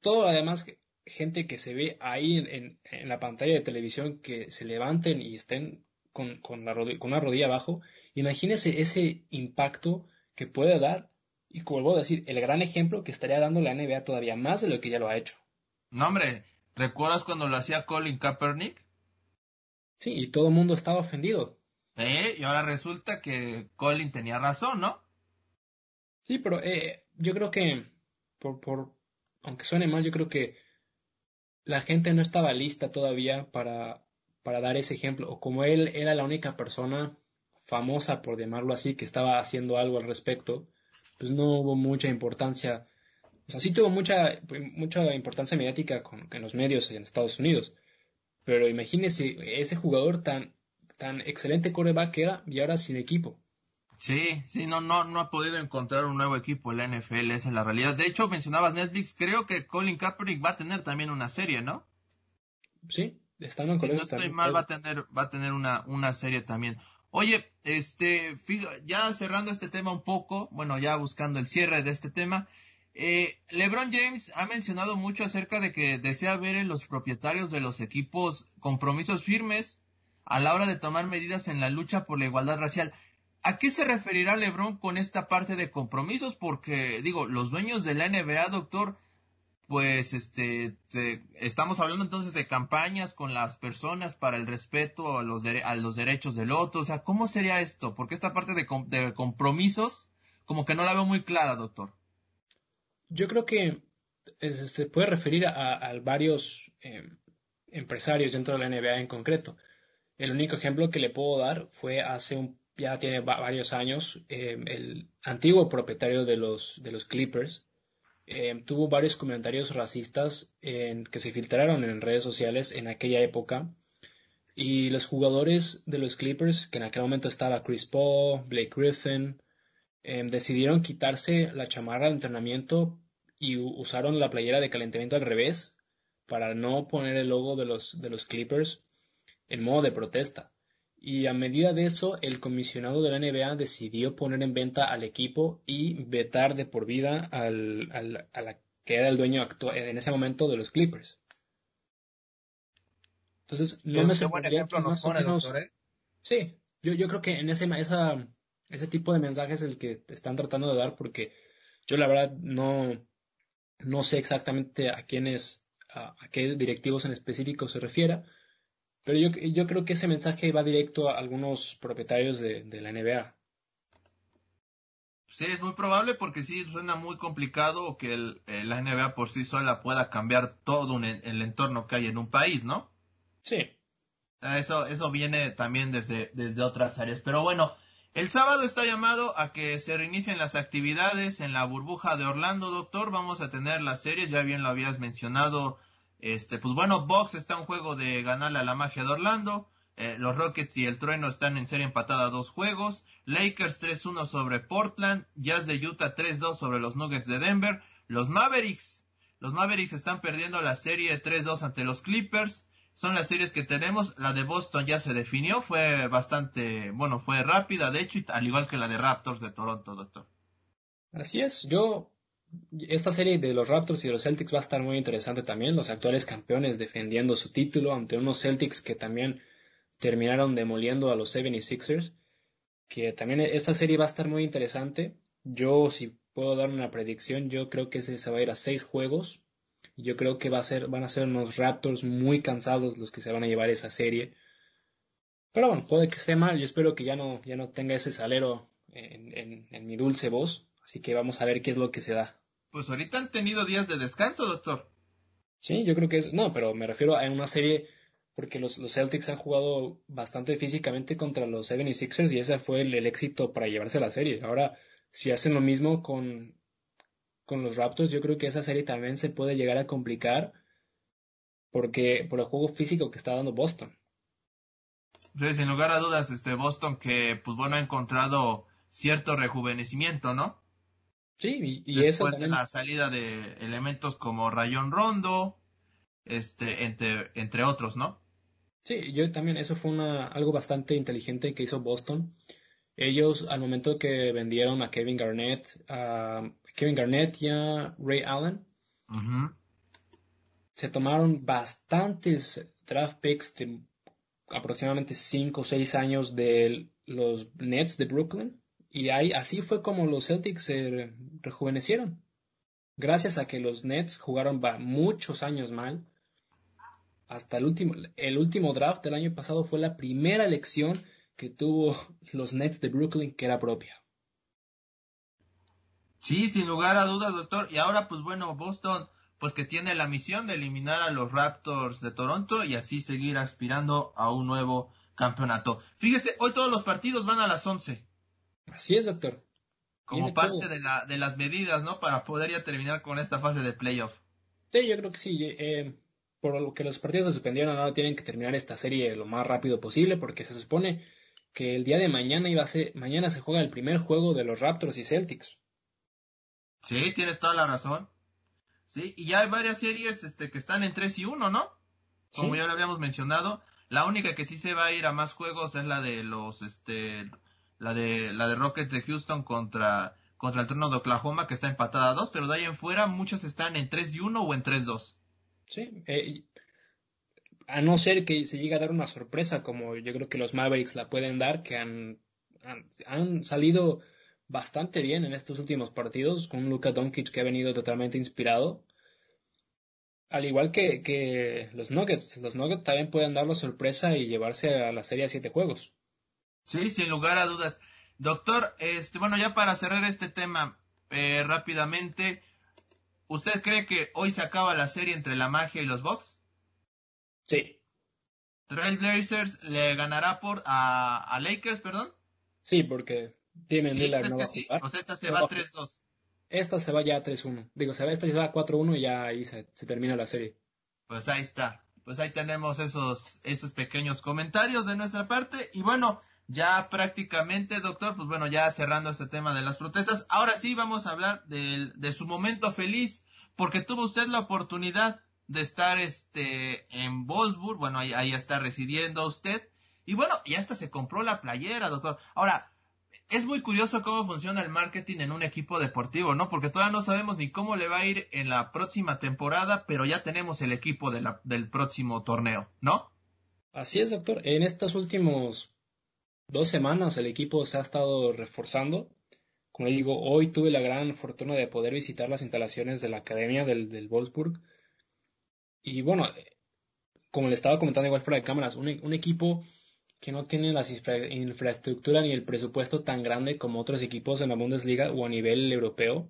B: todo además gente que se ve ahí en, en, la pantalla de televisión que se levanten y estén con, con, la con una rodilla abajo, imagínese ese impacto que puede dar y como vuelvo a decir, el gran ejemplo que estaría dando la NBA todavía más de lo que ya lo ha hecho.
A: No, hombre, ¿recuerdas cuando lo hacía Colin Kaepernick?
B: Sí, y todo el mundo estaba ofendido.
A: Y ahora resulta que Colin tenía razón, ¿no?
B: Sí, pero eh, yo creo que, por, por, aunque suene mal, yo creo que la gente no estaba lista todavía para, para dar ese ejemplo, o como él era la única persona famosa, por llamarlo así, que estaba haciendo algo al respecto, pues no hubo mucha importancia, o sea, sí tuvo mucha, mucha importancia mediática con, en los medios en Estados Unidos, pero imagínese ese jugador tan, tan excelente coreback que era y ahora sin equipo.
A: Sí, sí, no, no, no ha podido encontrar un nuevo equipo en la NFL, esa es la realidad. De hecho, mencionabas Netflix, creo que Colin Kaepernick va a tener también una serie, ¿no?
B: Sí, están en
A: si no estoy mal, va a tener, va a tener una, una serie también. Oye, este, ya cerrando este tema un poco, bueno, ya buscando el cierre de este tema, Eh, LeBron James ha mencionado mucho acerca de que desea ver en los propietarios de los equipos compromisos firmes a la hora de tomar medidas en la lucha por la igualdad racial. ¿A qué se referirá LeBron con esta parte de compromisos? Porque, digo, los dueños de la NBA, doctor, pues este estamos hablando entonces de campañas con las personas para el respeto a los, a los derechos del otro, o sea, ¿cómo sería esto? Porque esta parte de, de compromisos como que no la veo muy clara, doctor.
B: Yo creo que se este, puede referir a, varios em, empresarios dentro de la NBA en concreto. El único ejemplo que le puedo dar fue hace un, ya tiene varios años, em, el antiguo propietario de los, de los Clippers, Em, tuvo varios comentarios racistas que se filtraron en redes sociales en aquella época. Y los jugadores de los Clippers, que en aquel momento estaba Chris Paul, Blake Griffin, em, decidieron quitarse la chamarra de entrenamiento y usaron la playera de calentamiento al revés para no poner el logo de los, de los Clippers en modo de protesta y a medida de eso el comisionado de la NBA decidió poner en venta al equipo y vetar de por vida al, a la que era el dueño actual en ese momento de los Clippers. Entonces, no me sorprendería que más o menos... ¿eh? Sí, yo, yo creo que en ese, esa, ese tipo de mensaje es el que están tratando de dar porque yo la verdad no, no sé exactamente a quiénes, a, a qué directivos en específico se refiera, pero yo, yo creo que ese mensaje va directo a algunos propietarios de, la NBA.
A: Sí, es muy probable porque sí suena muy complicado que el, la NBA por sí sola pueda cambiar todo el entorno que hay en un país, ¿no?
B: Sí.
A: Eso, eso viene también desde, desde otras áreas. Pero bueno, el sábado está llamado a que se reinicien las actividades en la burbuja de Orlando, doctor. Vamos a tener las series, ya bien lo habías mencionado este, pues bueno, Box está en juego de ganarle a la magia de Orlando. Eh, los Rockets y el Trueno están en serie empatada a dos juegos. Lakers 3-1 sobre Portland. Jazz de Utah 3-2 sobre los Nuggets de Denver. Los Mavericks. Los Mavericks están perdiendo la serie 3-2 ante los Clippers. Son las series que tenemos. La de Boston ya se definió. Fue bastante, bueno, fue rápida, de hecho, al igual que la de Raptors de Toronto, doctor.
B: Así es. Yo esta serie de los Raptors y de los Celtics va a estar muy interesante también. Los actuales campeones defendiendo su título ante unos Celtics que también terminaron demoliendo a los 76ers. Que también esta serie va a estar muy interesante. Yo, si puedo dar una predicción, yo creo que se va a ir a seis juegos. Yo creo que va a ser, van a ser unos Raptors muy cansados los que se van a llevar esa serie. Pero bueno, puede que esté mal. Yo espero que ya no, ya no tenga ese salero en, en mi dulce voz. Así que vamos a ver qué es lo que se da.
A: Pues ahorita han tenido días de descanso, doctor.
B: Sí, yo creo que es. No, pero me refiero a una serie porque los, Celtics han jugado bastante físicamente contra los 76ers y ese fue el, éxito para llevarse la serie. Ahora, si hacen lo mismo con, con los Raptors, yo creo que esa serie también se puede llegar a complicar porque por el juego físico que está dando Boston.
A: Sí, sin lugar a dudas, este Boston que pues bueno ha encontrado cierto rejuvenecimiento, ¿no?
B: Sí, y,
A: Después de la salida de elementos como Rayón Rondo, este, entre, entre otros, ¿no?
B: Sí, yo también, eso fue una, algo bastante inteligente que hizo Boston. Ellos, al momento que vendieron a Kevin Garnett, a Kevin Garnett y a Ray Allen, se tomaron bastantes draft picks de aproximadamente 5 o 6 años de los Nets de Brooklyn y ahí, así fue como los Celtics se rejuvenecieron. Gracias a que los Nets jugaron muchos años mal. Hasta el último, el último draft del año pasado fue la primera elección que tuvo los Nets de Brooklyn que era propia.
A: Sí, sin lugar a dudas, doctor. Y ahora, pues bueno, Boston, pues que tiene la misión de eliminar a los Raptors de Toronto y así seguir aspirando a un nuevo campeonato. Fíjese, hoy todos los partidos van a las 11.
B: Así es, doctor.
A: Como parte de, la, de las medidas, ¿no? Para poder ya terminar con esta fase de playoff.
B: Sí, yo creo que sí. Eh, por lo que los partidos se suspendieron, ahora tienen que terminar esta serie lo más rápido posible, porque se supone que el día de mañana iba a ser, mañana se juega el primer juego de los Raptors y Celtics.
A: Sí, tienes toda la razón. Sí, y ya hay varias series este, que están en 3 y 1, ¿no? Como ya lo habíamos mencionado. La única que sí se va a ir a más juegos es la de los este la de la de Rockets de Houston contra contra el trono de Oklahoma, que está empatada a 2, pero de ahí en fuera muchos están en 3 y 1 o en 3-2.
B: Sí, eh, a no ser que se llegue a dar una sorpresa, como yo creo que los Mavericks la pueden dar, que han, han, salido bastante bien en estos últimos partidos, con Luka Doncic que ha venido totalmente inspirado. Al igual que, que, los Nuggets, los Nuggets también pueden dar la sorpresa y llevarse a la serie a siete juegos.
A: Sí, sin lugar a dudas. Doctor, este, bueno, ya para cerrar este tema eh, rápidamente, ¿usted cree que hoy se acaba la serie entre la magia y los Bucks?
B: Sí.
A: Trailblazers le ganará por a, Lakers, perdón.
B: Sí, porque tienen
A: sí, no O sea, esta se va 3-2.
B: Esta se va ya 3-1. Digo, se va, esta se va 4-1 y ya ahí se, termina la serie.
A: Pues ahí está. Pues ahí tenemos esos, esos pequeños comentarios de nuestra parte. Y bueno, ya prácticamente, doctor, pues bueno, ya cerrando este tema de las protestas, ahora sí vamos a hablar de, de su momento feliz, porque tuvo usted la oportunidad de estar este en Wolfsburg, bueno, ahí, está residiendo usted, y bueno, ya hasta se compró la playera, doctor. Ahora, es muy curioso cómo funciona el marketing en un equipo deportivo, ¿no? Porque todavía no sabemos ni cómo le va a ir en la próxima temporada, pero ya tenemos el equipo del próximo torneo, ¿no?
B: Así es, doctor. En estos últimos dos semanas el equipo se ha estado reforzando. Como digo, hoy tuve la gran fortuna de poder visitar las instalaciones de la academia del, del Wolfsburg. Y bueno, como le estaba comentando igual fuera de cámaras, un, equipo que no tiene la infraestructura ni el presupuesto tan grande como otros equipos en la Bundesliga o a nivel europeo,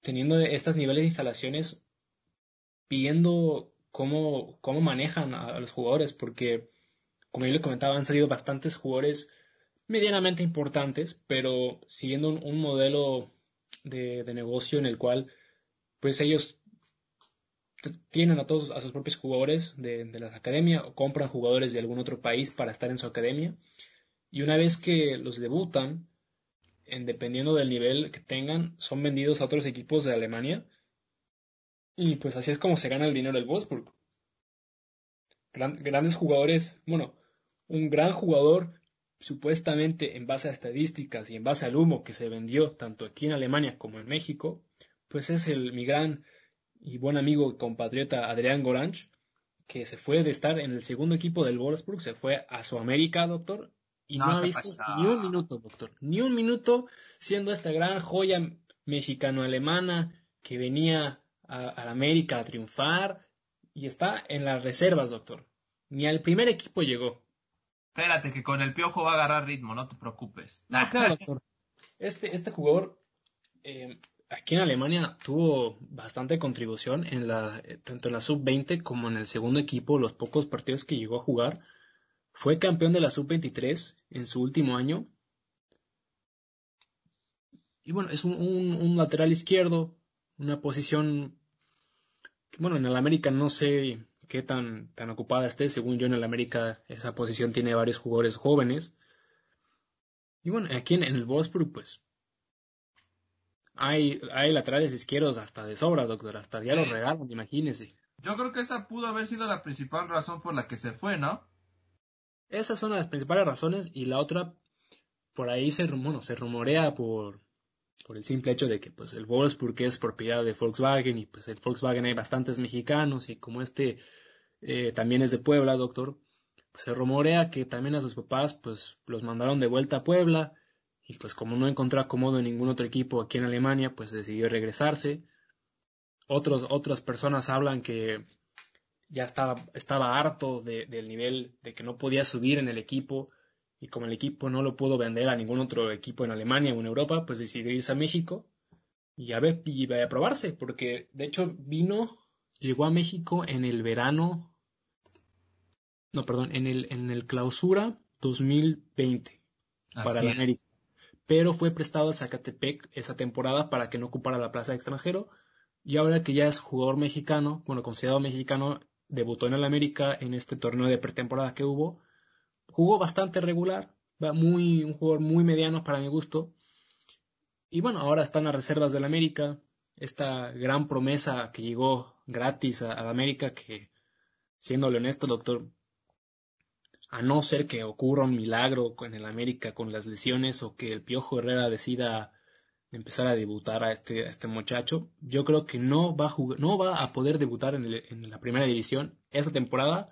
B: teniendo estos niveles de instalaciones, pidiendo cómo, cómo manejan a los jugadores, porque como yo le comentaba, han salido bastantes jugadores medianamente importantes, pero siguiendo un, modelo de, negocio en el cual pues ellos tienen a todos a sus propios jugadores de, de la academia o compran jugadores de algún otro país para estar en su academia y una vez que los debutan en, dependiendo del nivel que tengan son vendidos a otros equipos de Alemania y pues así es como se gana el dinero del Wolfsburg. Grandes jugadores bueno un gran jugador, supuestamente en base a estadísticas y en base al humo que se vendió tanto aquí en Alemania como en México, pues es el mi gran y buen amigo y compatriota Adrián Goranch, que se fue de estar en el segundo equipo del Wolfsburg, se fue a su América, doctor, y no, ha visto ni un minuto, doctor, ni un minuto siendo esta gran joya mexicano-alemana que venía a, a América a triunfar y está en las reservas, doctor. Ni al primer equipo llegó.
A: Espérate, que con el piojo va a agarrar ritmo, no te preocupes.
B: No, claro, doctor. Este, este jugador eh, aquí en Alemania tuvo bastante contribución en la, tanto en la sub-20 como en el segundo equipo, los pocos partidos que llegó a jugar. Fue campeón de la sub-23 en su último año. Y bueno, es un, un, lateral izquierdo, una posición que, bueno, en el América no sé qué tan, tan ocupada esté. Según yo, en el América esa posición tiene varios jugadores jóvenes. Y bueno, aquí en, el Wolfsburg, pues hay, hay laterales izquierdos hasta de sobra, doctor. Hasta ya los regalan, imagínese.
A: Yo creo que esa pudo haber sido la principal razón por la que se fue, ¿no?
B: Esas son las principales razones y la otra, por ahí se, bueno, se rumorea por, por el simple hecho de que pues el Wolfsburg es propiedad de Volkswagen y pues en Volkswagen hay bastantes mexicanos y como este eh, también es de Puebla, doctor, pues se rumorea que también a sus papás pues los mandaron de vuelta a Puebla y pues como no encontró acomodo en ningún otro equipo aquí en Alemania pues decidió regresarse. Otros, otras personas hablan que ya estaba, estaba harto del nivel de que no podía subir en el equipo y como el equipo no lo pudo vender a ningún otro equipo en Alemania o en Europa, pues decidió irse a México y a ver, y a probarse, porque de hecho vino, llegó a México en el verano, no, perdón, en el, en el clausura 2020 para la América. Pero fue prestado al Zacatepec esa temporada para que no ocupara la plaza de extranjero. Y ahora que ya es jugador mexicano, bueno, considerado mexicano, debutó en el América en este torneo de pretemporada que hubo jugó bastante regular, muy, un jugador muy mediano para mi gusto. Y bueno, ahora están las reservas del América, esta gran promesa que llegó gratis a, la América, que siendo honesto, doctor, a no ser que ocurra un milagro con el América con las lesiones o que el Piojo Herrera decida empezar a debutar a este, este muchacho. Yo creo que no va a, no va a poder debutar en, en la primera división esta temporada.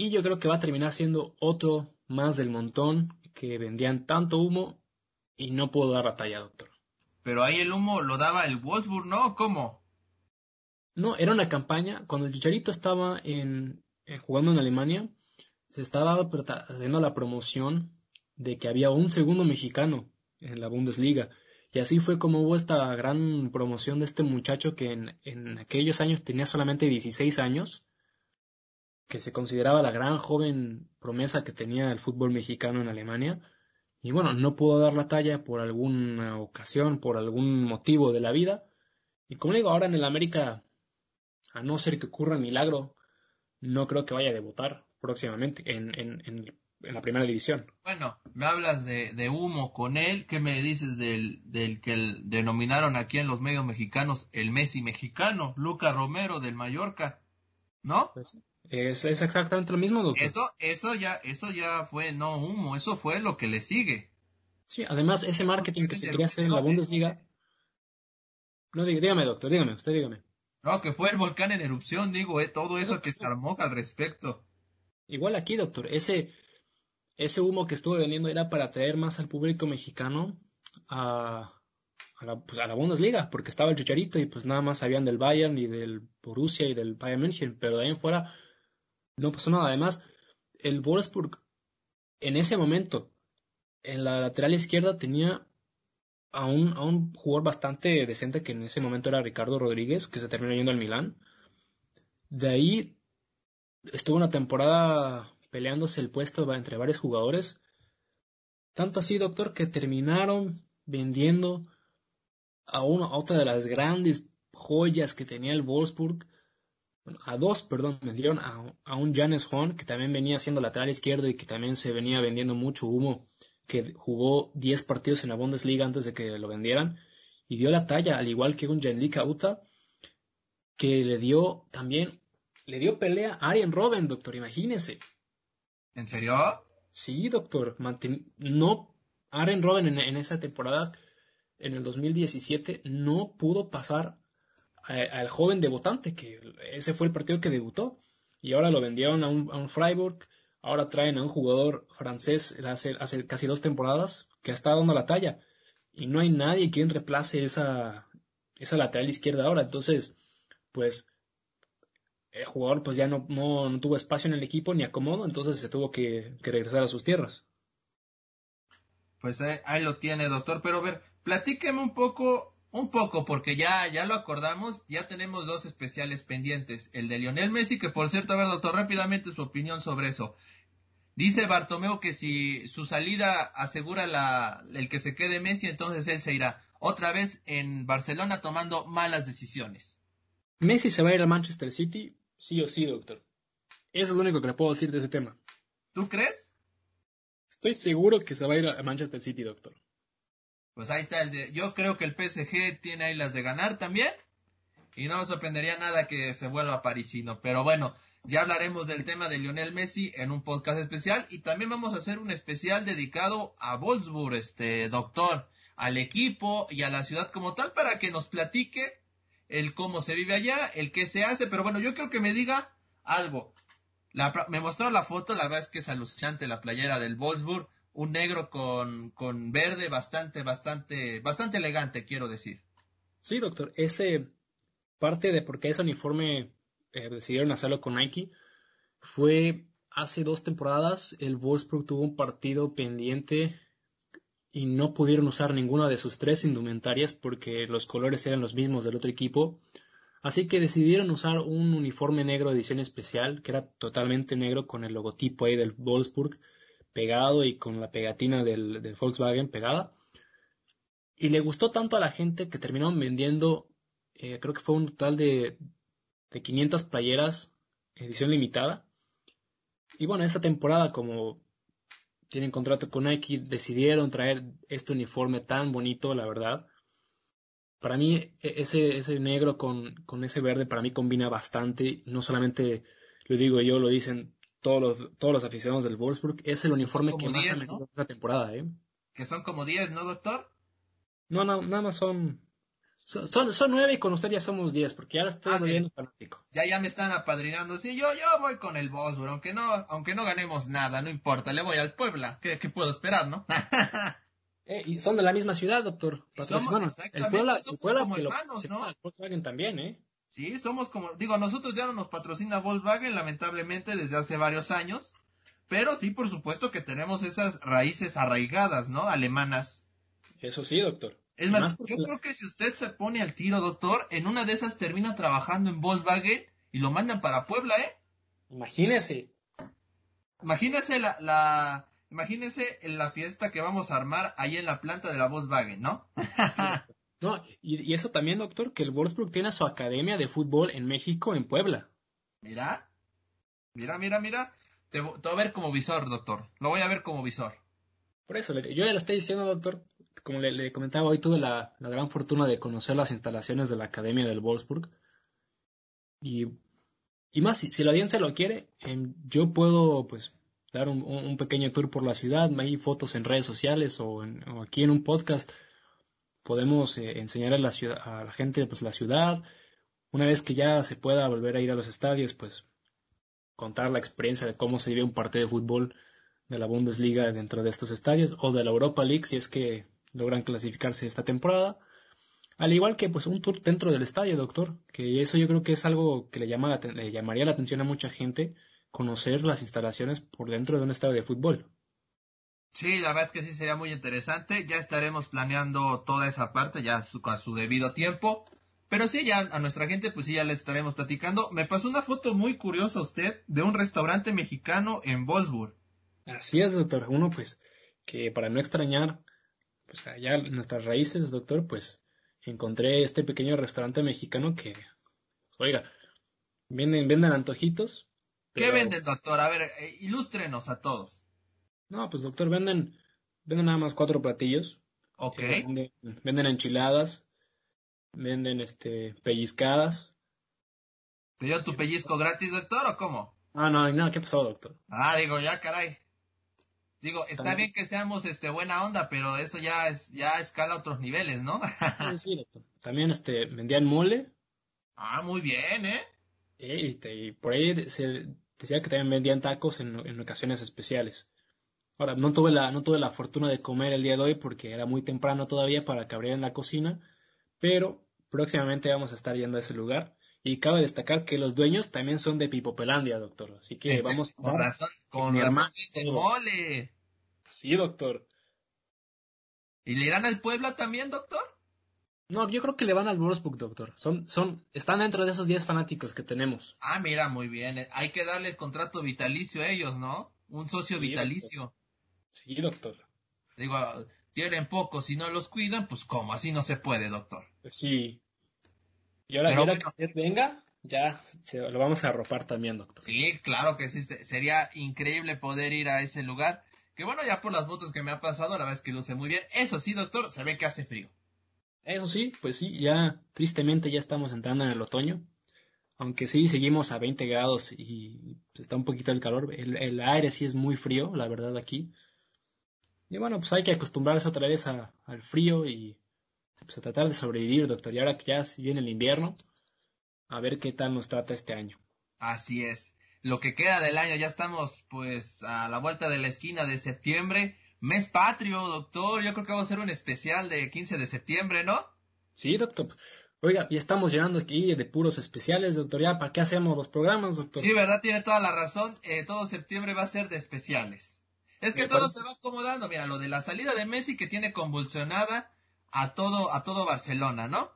B: Y yo creo que va a terminar siendo otro más del montón que vendían tanto humo y no puedo dar la talla, doctor.
A: Pero ahí el humo lo daba el Wolfsburg, ¿no? ¿Cómo?
B: No, era una campaña. Cuando el Chicharito estaba en, jugando en Alemania, se estaba haciendo la promoción de que había un segundo mexicano en la Bundesliga. Y así fue como hubo esta gran promoción de este muchacho que en, en aquellos años tenía solamente 16 años, que se consideraba la gran joven promesa que tenía el fútbol mexicano en Alemania. Y bueno, no pudo dar la talla por alguna ocasión, por algún motivo de la vida. Y como digo, ahora en el América, a no ser que ocurra un milagro, no creo que vaya a debutar próximamente en, en, en en la primera división.
A: Bueno, me hablas de, de humo con él. ¿Qué me dices del, del que denominaron aquí en los medios mexicanos el Messi mexicano, Luca Romero del Mallorca? ¿No?
B: Pues, es, es, exactamente lo mismo, doctor.
A: Eso, eso ya, eso ya fue no humo, eso fue lo que le sigue.
B: Sí, además ese marketing que se quería hacer en la Bundesliga. No, dígame, doctor, dígame, usted dígame.
A: No, que fue el volcán en erupción, digo, eh, todo eso que se armó al respecto.
B: Igual aquí, doctor, ese, ese humo que estuve vendiendo era para atraer más al público mexicano a, a, la, pues a la Bundesliga, porque estaba el Chicharito y pues nada más sabían del Bayern y del Borussia y del Bayern München, pero de ahí en fuera no pasó nada. Además, el Wolfsburg en ese momento, en la lateral izquierda tenía a un, a un jugador bastante decente que en ese momento era Ricardo Rodríguez, que se terminó yendo al Milán. De ahí estuvo una temporada peleándose el puesto entre varios jugadores. Tanto así, doctor, que terminaron vendiendo a, una, a otra de las grandes joyas que tenía el Wolfsburg. A dos, perdón, vendieron a, a un Janes Juan, que también venía siendo lateral izquierdo y que también se venía vendiendo mucho humo, que jugó 10 partidos en la Bundesliga antes de que lo vendieran, y dio la talla, al igual que un Janlika Uta, que le dio también, le dio pelea a Arjen Robben, doctor, imagínese.
A: ¿En serio?
B: Sí, doctor. No, Aaron Robben en, esa temporada, en el 2017, no pudo pasar al joven debutante, que ese fue el partido que debutó. Y ahora lo vendieron a un, Freiburg. Ahora traen a un jugador francés hace, hace casi dos temporadas que está dando la talla. Y no hay nadie quien reemplace esa, esa lateral izquierda ahora. Entonces, pues el jugador pues ya no, no, tuvo espacio en el equipo ni acomodo, entonces se tuvo que, regresar a sus tierras.
A: Pues ahí, lo tiene, doctor. Pero a ver, platíqueme un poco, un poco, porque ya, ya lo acordamos, ya tenemos dos especiales pendientes. El de Lionel Messi, que por cierto, a ver, doctor, rápidamente su opinión sobre eso. Dice Bartomeo que si su salida asegura la, el que se quede Messi, entonces él se irá otra vez en Barcelona tomando malas decisiones.
B: Messi se va a ir a Manchester City Sí o sí, doctor. Eso es lo único que le puedo decir de ese tema.
A: ¿Tú crees?
B: Estoy seguro que se va a ir a Manchester City, doctor.
A: Pues ahí está el de. Yo creo que el PSG tiene ahí las de ganar también. Y no me sorprendería nada que se vuelva parisino. Pero bueno, ya hablaremos del tema de Lionel Messi en un podcast especial. Y también vamos a hacer un especial dedicado a Wolfsburg, este doctor, al equipo y a la ciudad como tal, para que nos platique el cómo se vive allá, el qué se hace, pero bueno, yo creo que me diga algo. me mostró la foto, la verdad es que es alucinante la playera del Wolfsburg, un negro con, con verde bastante, bastante, bastante elegante, quiero decir.
B: Sí, doctor, ese parte de por qué ese uniforme eh, decidieron hacerlo con Nike fue hace dos temporadas el Wolfsburg tuvo un partido pendiente y no pudieron usar ninguna de sus tres indumentarias porque los colores eran los mismos del otro equipo. Así que decidieron usar un uniforme negro edición especial, que era totalmente negro con el logotipo ahí del Wolfsburg pegado y con la pegatina del, Volkswagen pegada. Y le gustó tanto a la gente que terminaron vendiendo, eh, creo que fue un total de, de 500 playeras, edición limitada. Y bueno, esta temporada, como tienen contrato con Nike, decidieron traer este uniforme tan bonito, la verdad. Para mí, e, ese, ese negro con, con ese verde, para mí combina bastante. No solamente lo digo yo, lo dicen todos los, todos los aficionados del Wolfsburg. Es el uniforme que más ha mejorado la temporada, ¿eh?
A: Que son como 10, ¿no, doctor?
B: No, no, nada más son son, son, nueve y con usted ya somos diez, porque ya estoy ah, volviendo fanático.
A: Ya, ya me están apadrinando. Sí, yo, yo voy con el Bosburg, aunque no, aunque no ganemos nada, no importa, le voy al Puebla. ¿Qué, qué puedo esperar, no?
B: eh, y son de la misma ciudad, doctor.
A: Somos, el Puebla, el Puebla como
B: hermanos, ¿no? Volkswagen también, ¿eh?
A: Sí, somos como, digo, nosotros ya no nos patrocina Volkswagen, lamentablemente, desde hace varios años. Pero sí, por supuesto que tenemos esas raíces arraigadas, ¿no? Alemanas.
B: Eso sí, doctor.
A: Es más, yo creo que si usted se pone al tiro, doctor, en una de esas termina trabajando en Volkswagen y lo mandan para Puebla, ¿eh?
B: Imagínese.
A: Imagínese la, la, imagínese la fiesta que vamos a armar ahí en la planta de la Volkswagen, ¿no?
B: No, y, eso también, doctor, que el Wolfsburg tiene su academia de fútbol en México, en Puebla.
A: Mira, mira, mira, mira. Te, te voy a ver como visor, doctor. Lo voy a ver como visor.
B: Por eso, yo ya le estoy diciendo, doctor, como le, comentaba, hoy tuve la, gran fortuna de conocer las instalaciones de la Academia del Wolfsburg. Y, y más, si, la audiencia lo quiere, em, yo puedo pues dar un, pequeño tour por la ciudad, hay fotos en redes sociales o, aquí en un podcast. Podemos eh, enseñar a la, ciudad, a la gente pues, la ciudad. Una vez que ya se pueda volver a ir a los estadios, pues contar la experiencia de cómo se vive un partido de fútbol de la Bundesliga dentro de estos estadios o de la Europa League si es que logran clasificarse esta temporada. Al igual que pues un tour dentro del estadio, doctor, que eso yo creo que es algo que le, llama le llamaría la atención a mucha gente, conocer las instalaciones por dentro de un estadio de fútbol.
A: Sí, la verdad es que sí sería muy interesante. Ya estaremos planeando toda esa parte ya a su, a su debido tiempo. Pero sí, ya a nuestra gente, pues sí, ya les estaremos platicando. Me pasó una foto muy curiosa usted de un restaurante mexicano en Wolfsburg.
B: Así es, doctor. Uno, pues, que para no extrañar pues allá en nuestras raíces, doctor, pues encontré este pequeño restaurante mexicano que, oiga, venden, venden antojitos.
A: ¿Qué venden, doctor? A ver, eh, ilústrenos a todos.
B: No, pues doctor, venden, venden nada más cuatro platillos.
A: Ok.
B: Eh, venden, enchiladas, venden este pellizcadas.
A: ¿Te dio tu pellizco gratis, doctor, o cómo?
B: Ah, no, no, ¿qué pasó, doctor?
A: Ah, digo, ya, caray. Digo, está bien que seamos este buena onda, pero eso ya es ya escala a otros niveles, ¿no?
B: sí, También este vendían mole.
A: Ah, muy bien, ¿eh?
B: este, y por ahí se decía que también vendían tacos en, en, ocasiones especiales. Ahora, no tuve la no tuve la fortuna de comer el día de hoy porque era muy temprano todavía para que abrieran la cocina, pero próximamente vamos a estar yendo a ese lugar. Y cabe destacar que los dueños también son de Pipopelandia, doctor. Así que vamos.
A: Con razón, con razón mole.
B: Sí, doctor.
A: ¿Y le irán al Puebla también, doctor?
B: No, yo creo que le van al Wolfsburg, doctor. Son, son, están dentro de esos 10 fanáticos que tenemos.
A: Ah, mira, muy bien. Hay que darle contrato vitalicio a ellos, ¿no? Un socio vitalicio.
B: Sí, doctor.
A: Digo, tienen poco, si no los cuidan, pues ¿cómo? Así no se puede, doctor.
B: Sí. Y ahora, que usted venga, ya lo vamos a arropar también, doctor.
A: Sí, claro que sí. Sería increíble poder ir a ese lugar. Que bueno, ya por las fotos que me ha pasado, la verdad es que luce muy bien. Eso sí, doctor, se ve que hace frío.
B: Eso sí, pues sí, ya tristemente ya estamos entrando en el otoño. Aunque sí, seguimos a 20 grados y está un poquito el calor. El, aire sí es muy frío, la verdad, aquí. Y bueno, pues hay que acostumbrarse otra vez al frío y pues, a tratar de sobrevivir, doctor. Y ahora que ya viene el invierno, a ver qué tal nos trata este año.
A: Así es. Lo que queda del año, ya estamos pues a la vuelta de la esquina de septiembre. Mes patrio, doctor. Yo creo que vamos a hacer un especial de 15 de septiembre, ¿no?
B: Sí, doctor. Oiga, ya estamos llegando aquí de puros especiales, doctor. ¿Ya para qué hacemos los programas, doctor?
A: Sí, verdad, tiene toda la razón. Eh, todo septiembre va a ser de especiales. Es que todo se va acomodando. Mira, lo de la salida de Messi que tiene convulsionada a todo, a todo Barcelona, ¿no?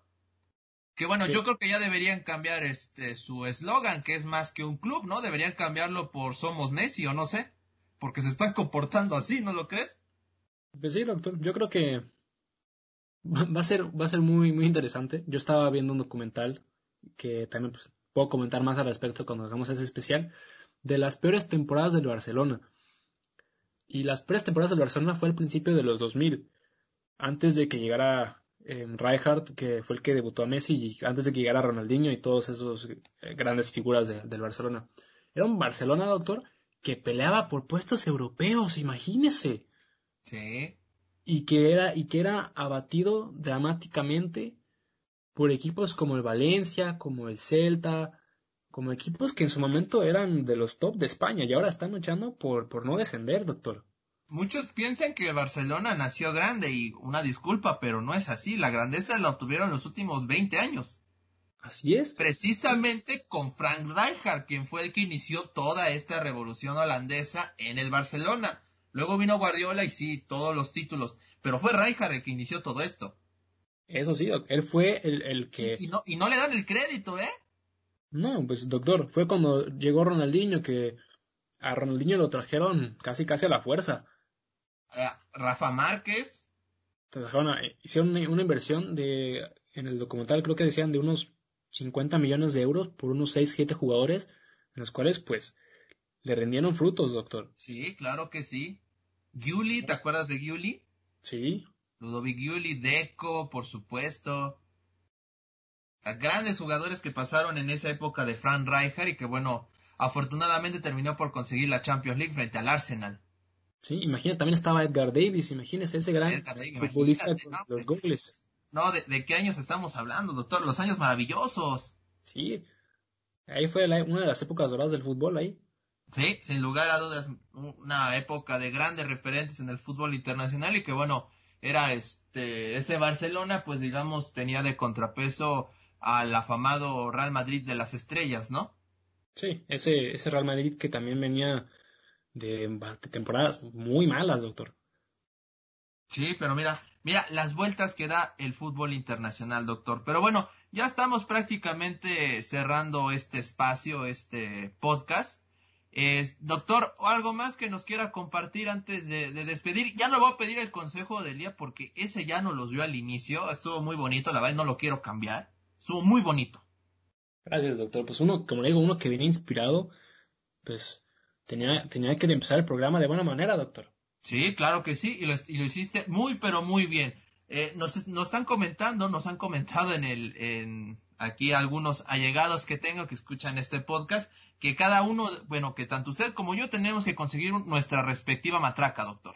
A: Que bueno, yo creo que ya deberían cambiar este su eslogan, que es más que un club, ¿no? Deberían cambiarlo por Somos Messi o no sé, porque se están comportando así, ¿no lo crees?
B: Pues sí, doctor, yo creo que va a ser va a ser muy muy interesante. Yo estaba viendo un documental que también pues, puedo comentar más al respecto cuando hagamos ese especial de las peores temporadas del Barcelona. Y las peores temporadas del Barcelona fue al principio de los 2000 antes de que llegara eh, Rijkaard, que fue el que debutó a Messi, y antes de que llegara Ronaldinho y todos esos eh, grandes figuras del Barcelona. Era un Barcelona, doctor, que peleaba por puestos europeos, imagínese.
A: Sí.
B: y que era, y que era abatido dramáticamente por equipos como el Valencia, como el Celta, como equipos que en su momento eran de los top de España y ahora están luchando por, por no descender, doctor.
A: Muchos piensan que Barcelona nació grande y una disculpa, pero no es así. La grandeza la obtuvieron los últimos 20 años.
B: Así es.
A: Precisamente con Frank Rijkaard, quien fue el que inició toda esta revolución holandesa en el Barcelona. Luego vino Guardiola y sí, todos los títulos. Pero fue Rijkaard el que inició todo esto.
B: Eso sí, él fue el, que...
A: Y, no, y no le dan el crédito, ¿eh?
B: No, pues doctor, fue cuando llegó Ronaldinho que a Ronaldinho lo trajeron casi casi a la fuerza.
A: Rafa Márquez.
B: hicieron una, una, inversión de, en el documental creo que decían de unos 50 millones de euros por unos 6, 7 jugadores, en los cuales pues le rendieron frutos, doctor.
A: Sí, claro que sí. Giuli, ¿te acuerdas de Giuli?
B: Sí.
A: Ludovic Giuli, Deco, por supuesto. A grandes jugadores que pasaron en esa época de Frank Rijkaard y que bueno, afortunadamente terminó por conseguir la Champions League frente al Arsenal.
B: Sí, imagina, también estaba Edgar Davis, imagínese ese gran futbolista con los goles.
A: No, ¿de, qué años estamos hablando, doctor? Los años maravillosos.
B: Sí, ahí fue una de las épocas doradas del fútbol, ahí.
A: Sí, sin lugar a dudas, una época de grandes referentes en el fútbol internacional y que bueno, era este, ese Barcelona, pues digamos, tenía de contrapeso al afamado Real Madrid de las estrellas, ¿no?
B: Sí, ese, ese Real Madrid que también venía de, de temporadas muy malas, doctor.
A: Sí, pero mira, mira las vueltas que da el fútbol internacional, doctor. Pero bueno, ya estamos prácticamente cerrando este espacio, este podcast. doctor, ¿algo más que nos quiera compartir antes de, despedir? Ya no voy a pedir el consejo del día porque ese ya no los vio al inicio. Estuvo muy bonito, la verdad no lo quiero cambiar. Estuvo muy bonito.
B: Gracias, doctor. Pues uno, como le digo, uno que viene inspirado, pues tenía, tenía que empezar el programa de buena manera, doctor.
A: Sí, claro que sí, y lo, y lo hiciste muy, pero muy bien. Eh, nos, nos, están comentando, nos han comentado en el, en aquí algunos allegados que tengo que escuchan este podcast, que cada uno, bueno, que tanto usted como yo tenemos que conseguir nuestra respectiva matraca, doctor.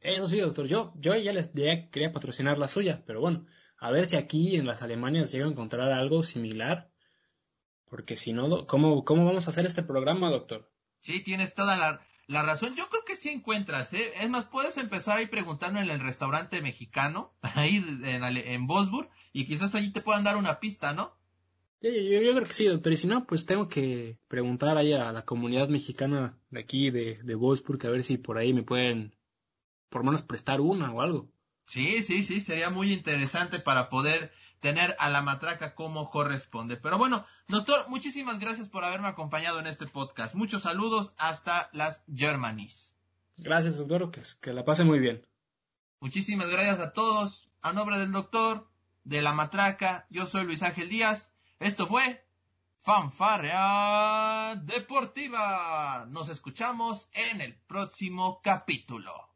B: Eso sí, doctor, yo, yo ya les quería patrocinar la suya, pero bueno, a ver si aquí en las Alemanias llega a encontrar algo similar, porque si no, ¿cómo, cómo vamos a hacer este programa, doctor?
A: Sí, tienes toda la, la razón, yo creo que sí encuentras, ¿eh? Es más, puedes empezar ahí preguntando en el restaurante mexicano, ahí en, en Bosburg, y quizás allí te puedan dar una pista, ¿no?
B: Yo, yo, creo que sí, doctor. Y si no, pues tengo que preguntar ahí a la comunidad mexicana de aquí, de, de Bosburg, a ver si por ahí me pueden, por lo menos, prestar una o algo.
A: Sí, sí, sí, sería muy interesante para poder tener a la matraca como corresponde. Pero bueno, doctor, muchísimas gracias por haberme acompañado en este podcast. Muchos saludos hasta las Germanis.
B: Gracias, doctor, que, que la pase muy bien.
A: Muchísimas gracias a todos. A nombre del doctor, de la matraca, yo soy Luis Ángel Díaz. Esto fue Fanfarrea Deportiva. Nos escuchamos en el próximo capítulo.